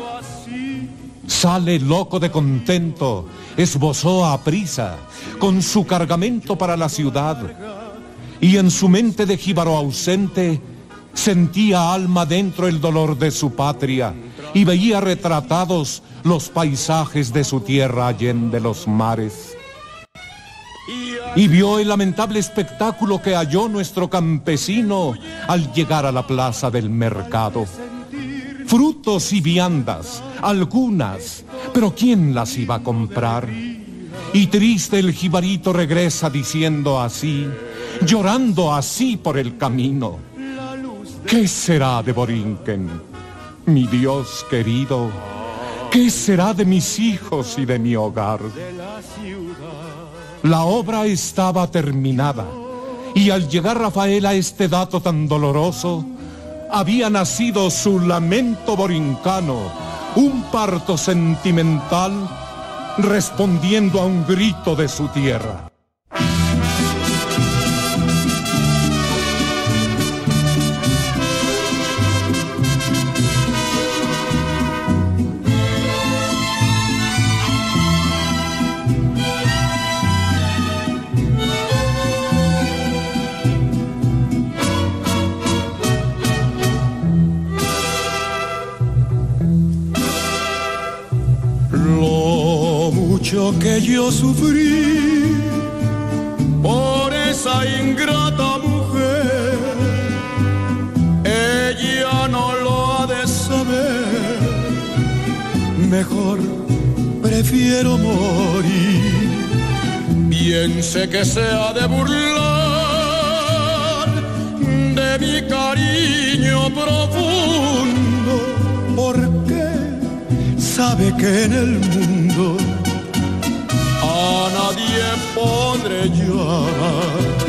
Sale loco de contento, esbozó a prisa con su cargamento para la ciudad y en su mente de jíbaro ausente sentía alma dentro el dolor de su patria y veía retratados los paisajes de su tierra allende los mares. Y vio el lamentable espectáculo que halló nuestro campesino al llegar a la plaza del mercado. Frutos y viandas, algunas, pero ¿quién las iba a comprar? Y triste el jibarito regresa diciendo así, llorando así por el camino. ¿Qué será de Borinquen, mi Dios querido? ¿Qué será de mis hijos y de mi hogar? La obra estaba terminada y al llegar Rafael a este dato tan doloroso, había nacido su lamento borincano, un parto sentimental respondiendo a un grito de su tierra. Mucho que yo sufrí por esa ingrata mujer, ella no lo ha de saber. Mejor prefiero morir. Piense que se ha de burlar de mi cariño profundo, porque sabe que en el mundo podré yo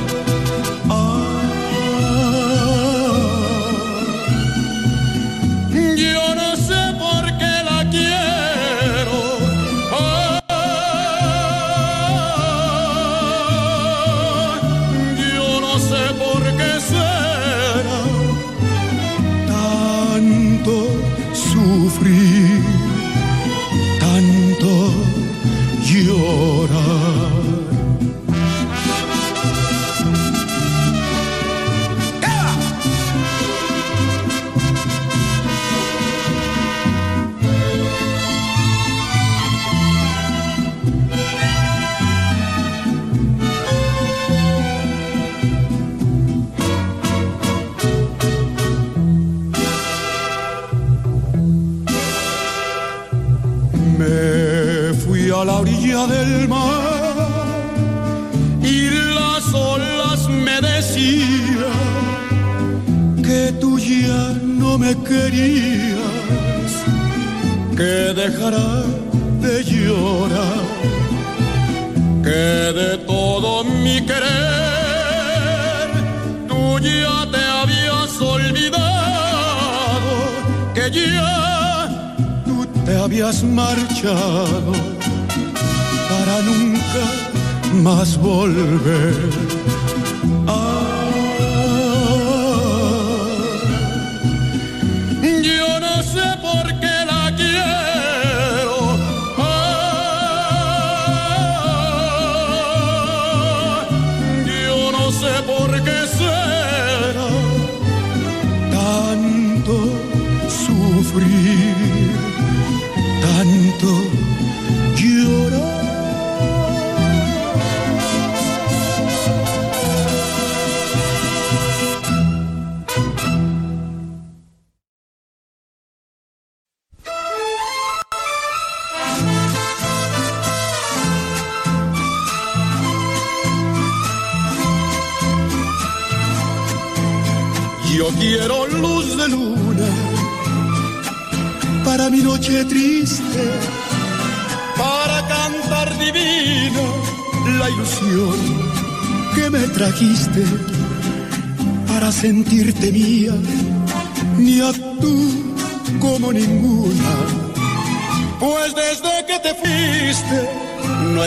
querías, que dejará de llorar, que de todo mi querer tú ya te habías olvidado, que ya tú te habías marchado para nunca más volver.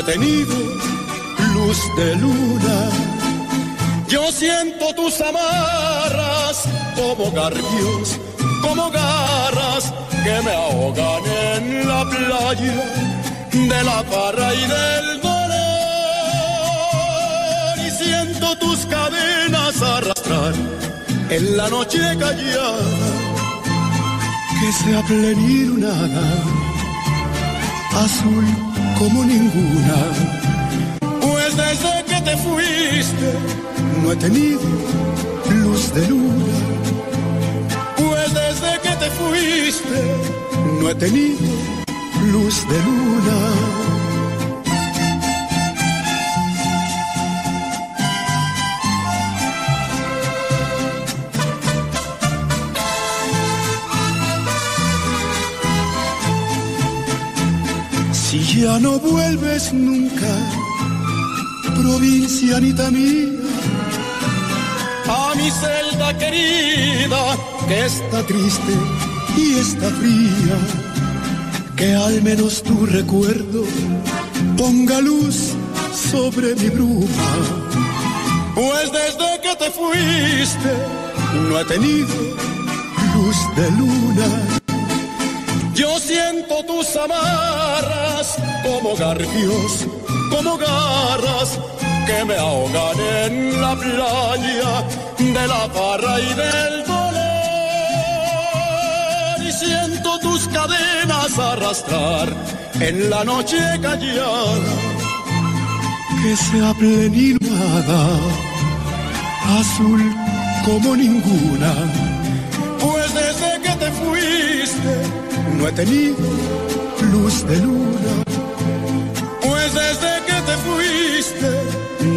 Tenido luz de luna. Yo siento tus amarras como garfios, como garras que me ahogan en la playa de la parra y del dolor. Y siento tus cadenas arrastrar en la noche callada que sea plenilunada, azul como ninguna. Pues desde que te fuiste no he tenido luz de luna. Pues desde que te fuiste no he tenido luz de luna. Ya no vuelves nunca, provincianita mía, a mi celda querida, que está triste y está fría, que al menos tu recuerdo ponga luz sobre mi bruma. Pues desde que te fuiste, no he tenido luz de luna. Yo siento tus amarras como garfios, como garras que me ahogan en la playa de la parra y del dolor. Y siento tus cadenas arrastrar en la noche callada que sea plenilunada, azul como ninguna. Pues desde que te fuiste no he tenido luz de luna.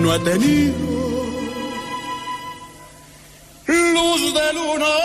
No he tenido luz de luna.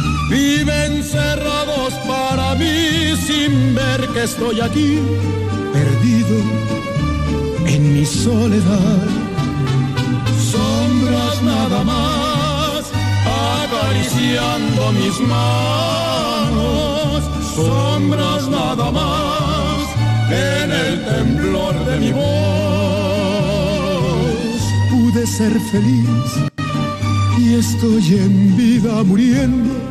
viven cerrados para mí sin ver que estoy aquí, perdido en mi soledad. Sombras nada más, acariciando mis manos, sombras nada más en el temblor de mi voz. Pude ser feliz y estoy en vida muriendo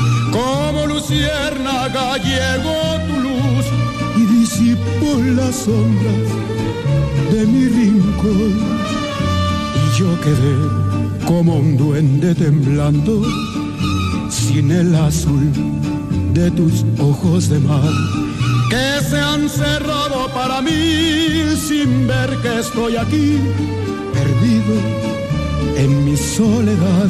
Como luciérnaga llegó tu luz y disipó las sombras de mi rincón yo quedé como un duende temblando sin el azul de tus ojos de mar que se han cerrado para mí sin ver que estoy aquí perdido en mi soledad.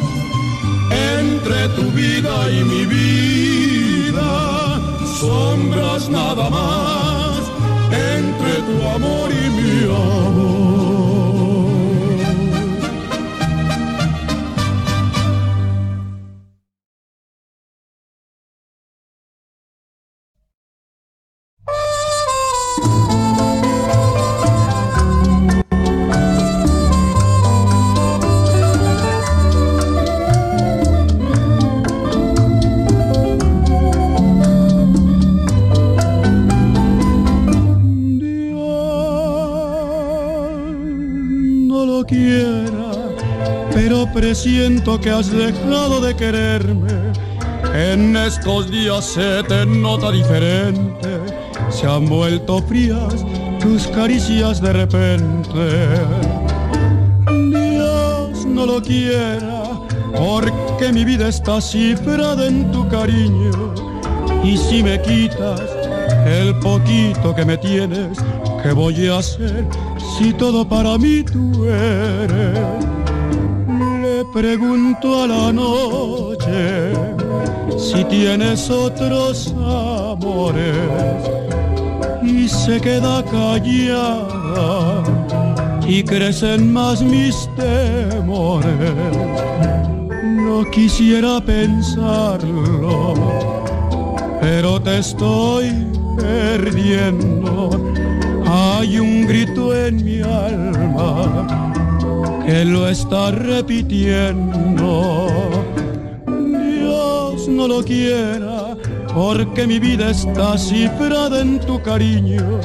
entre tu vida y mi vida. Sombras nada más entre tu amor y mi amor. Que has dejado de quererme. En estos días se te nota diferente. Se han vuelto frías tus caricias de repente. Dios no lo quiera, porque mi vida está cifrada en tu cariño. Y si me quitas el poquito que me tienes, ¿qué voy a hacer si todo para mí tú eres? Pregunto a la noche si tienes otros amores y se queda callada y crecen más mis temores. No quisiera pensarlo, pero te estoy perdiendo. Hay un grito en mi alma que lo está repitiendo. Dios no lo quiera, porque mi vida está cifrada en tu cariño.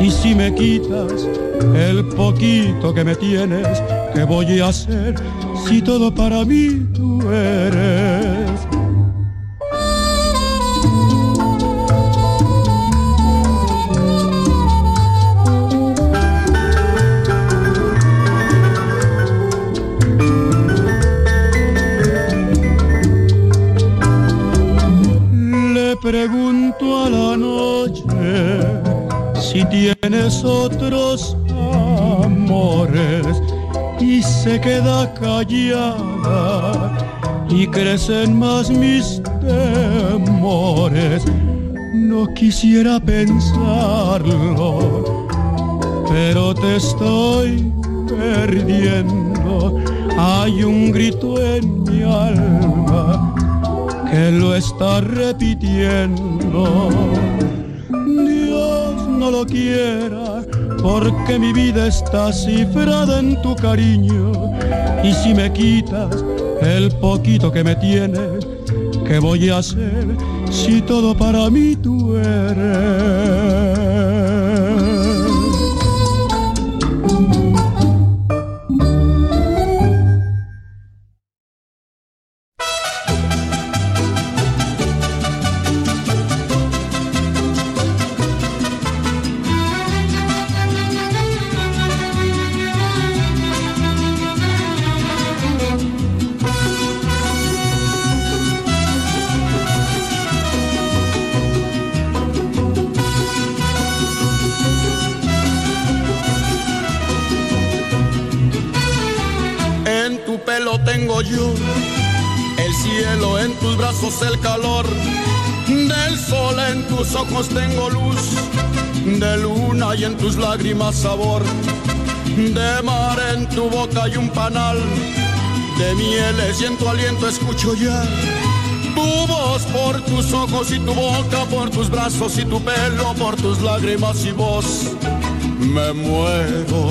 Y si me quitas el poquito que me tienes, ¿qué voy a hacer si todo para mí tú eres? Tienes otros amores y se queda callada y crecen más mis temores. No quisiera pensarlo, pero te estoy perdiendo. Hay un grito en mi alma que lo está repitiendo. Lo quiera, porque mi vida está cifrada en tu cariño. Y si me quitas el poquito que me tienes, ¿qué voy a hacer si todo para mí tú eres? Ya. Tu voz por tus ojos y tu boca, por tus brazos y tu pelo, por tus lágrimas y voz, me muero.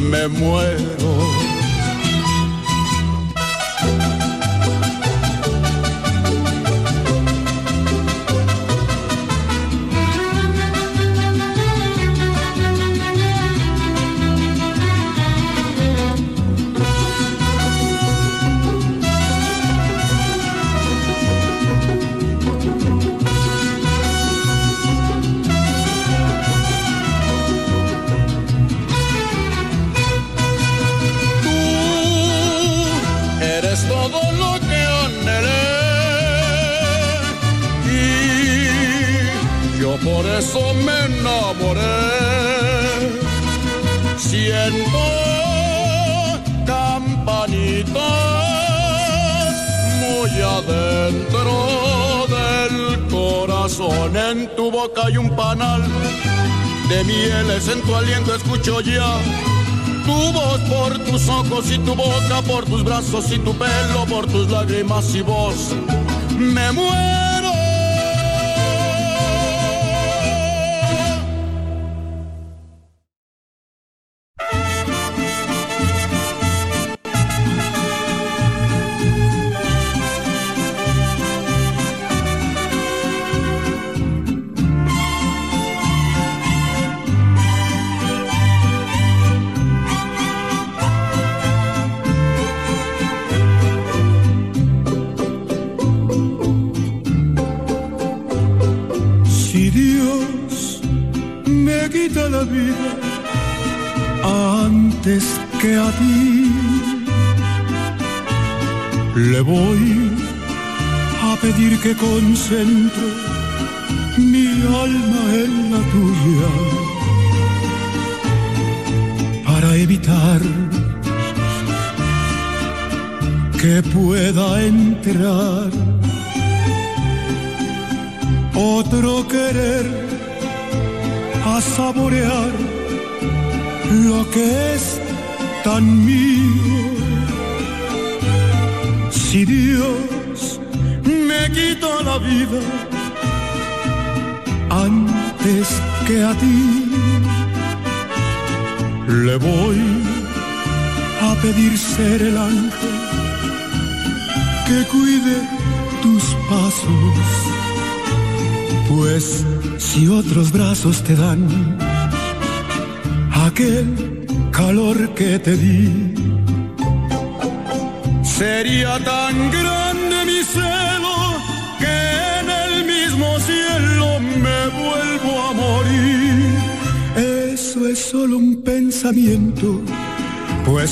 me muero. Por tus brazos y tu pelo, por tus lágrimas y voz. Me muero.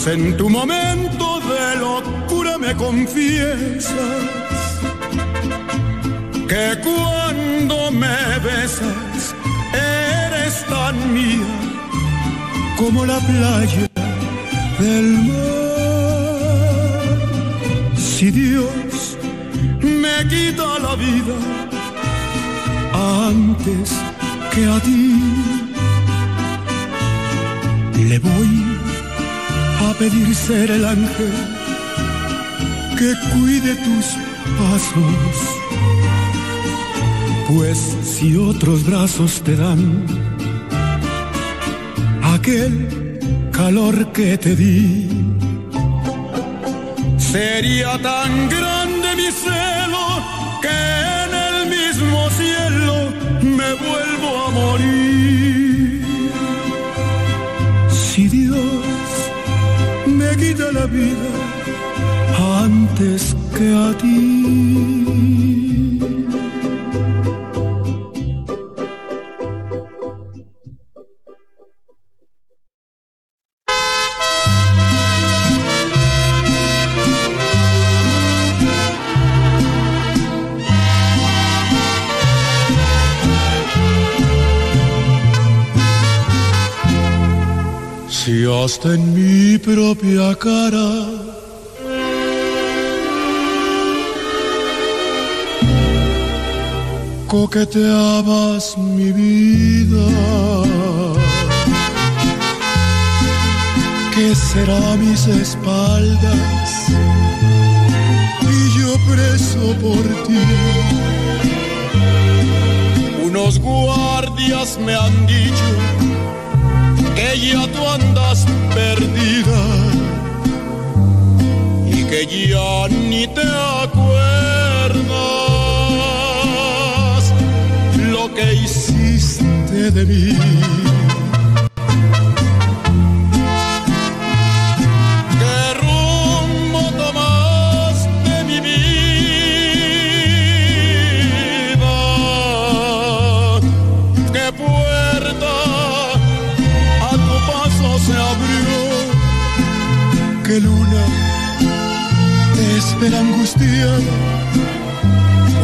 Pues en tu momento de locura me confiesas que cuando me besas eres tan mía como la playa del mar. Si Dios me quita la vida antes que a ti, pedir ser el ángel que cuide tus pasos pues si otros brazos te dan aquel calor que te di. Sería tan grande mi celo que en el mismo cielo me vuelvo a morir. La vida antes que a ti. Si hasta en coqueteabas mi vida. ¿Qué será mis espaldas? Y yo preso por ti. Unos guardias me han dicho que ya tú andas perdida y que ya ni te se abrió? ¿Qué luna espera angustiada?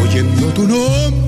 Oyendo tu nombre,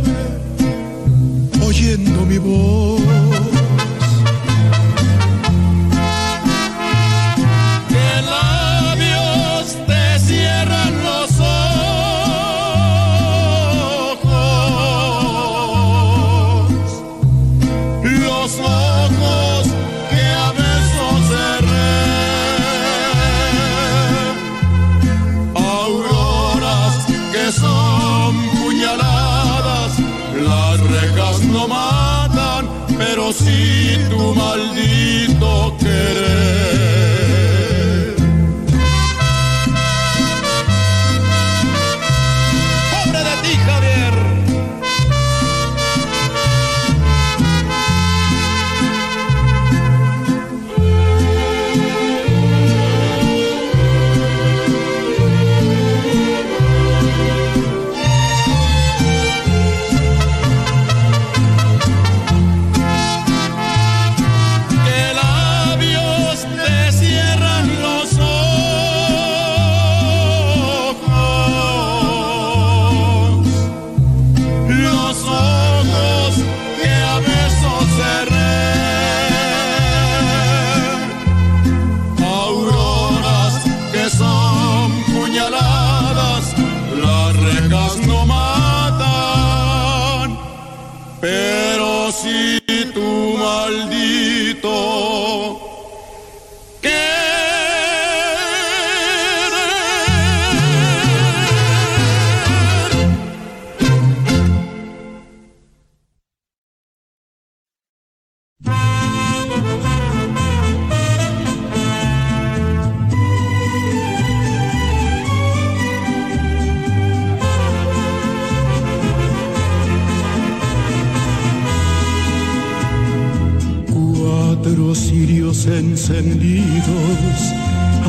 Cuatro cirios encendidos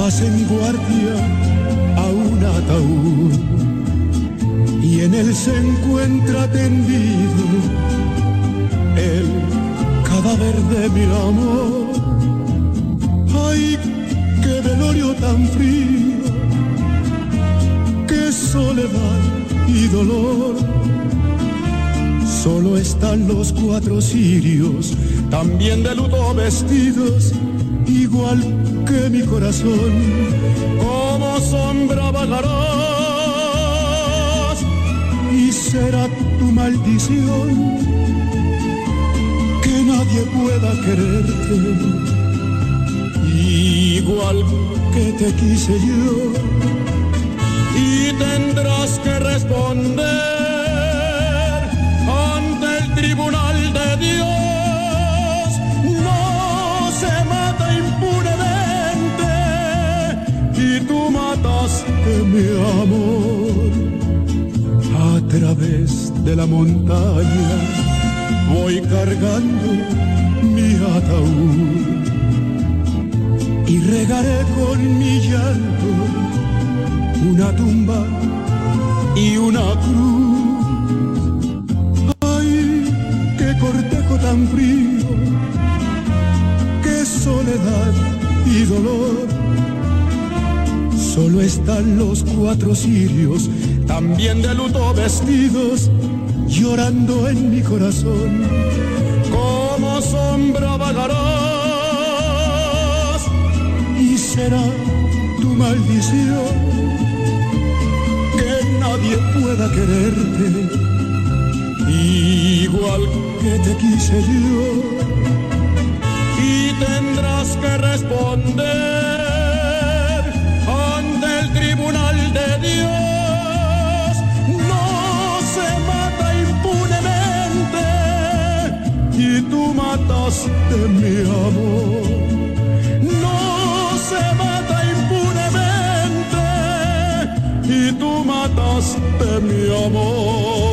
hacen guardia a un ataúd y en él se encuentra tendido el cadáver de mi amor. Ay, qué velorio tan frío, qué soledad y dolor. Solo están los cuatro cirios, también de luto vestidos, igual que mi corazón. Como sombra vagarás y será tu maldición que nadie pueda quererte, igual que te quise yo. Y tendrás que responder ante el tribunal de Dios. mi amor. A través de la montaña voy cargando mi ataúd y regaré con mi llanto una tumba y una cruz. Ay, qué cortejo tan frío, qué soledad y dolor Solo están los cuatro sirios, también de luto vestidos, llorando en mi corazón. Como sombra vagarás y será tu maldición que nadie pueda quererte igual que te quise yo y tendrás que responder mataste mi amor no se mata impunemente y tú mataste mi amor.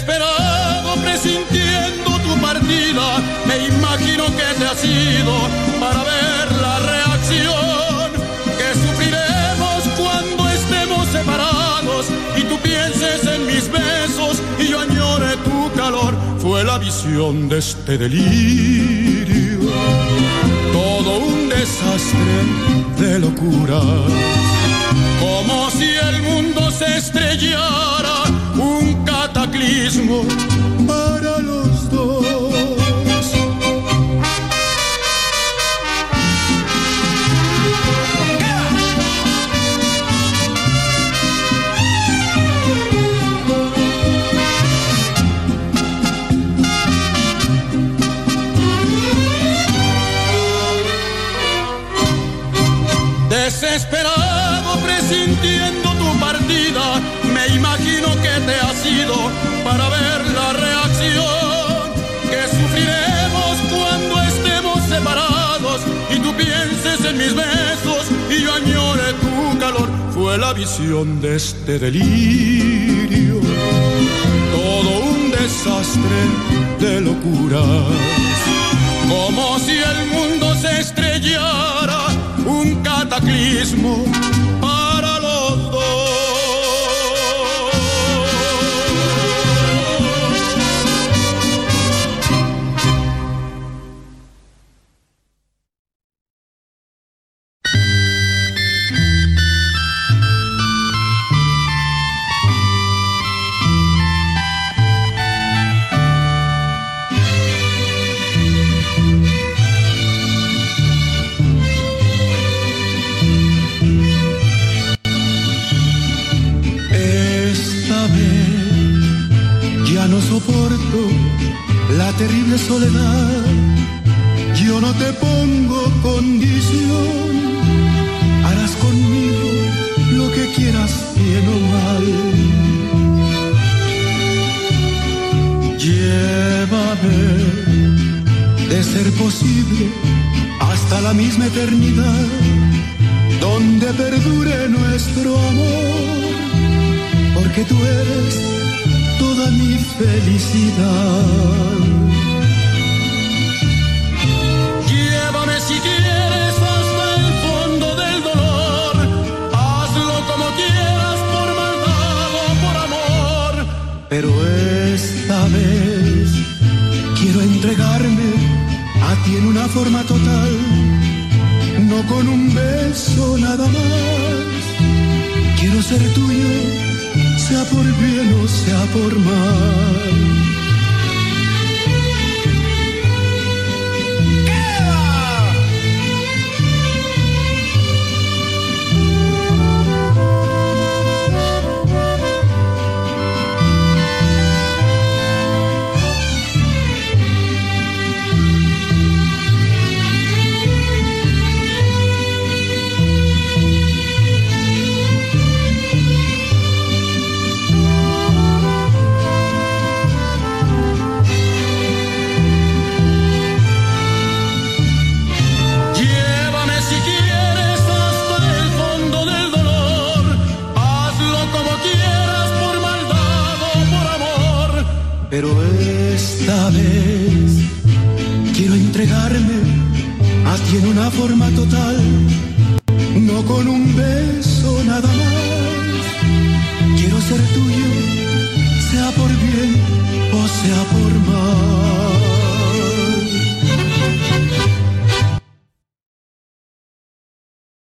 Desesperado presintiendo tu partida, me imagino que te has ido para ver la reacción que sufriremos cuando estemos separados y tú pienses en mis besos y yo añore tu calor. Fue la visión de este delirio, todo un desastre de locura, como si la visión de este delirio, todo un desastre de locura, como si el mundo se estrellara un cataclismo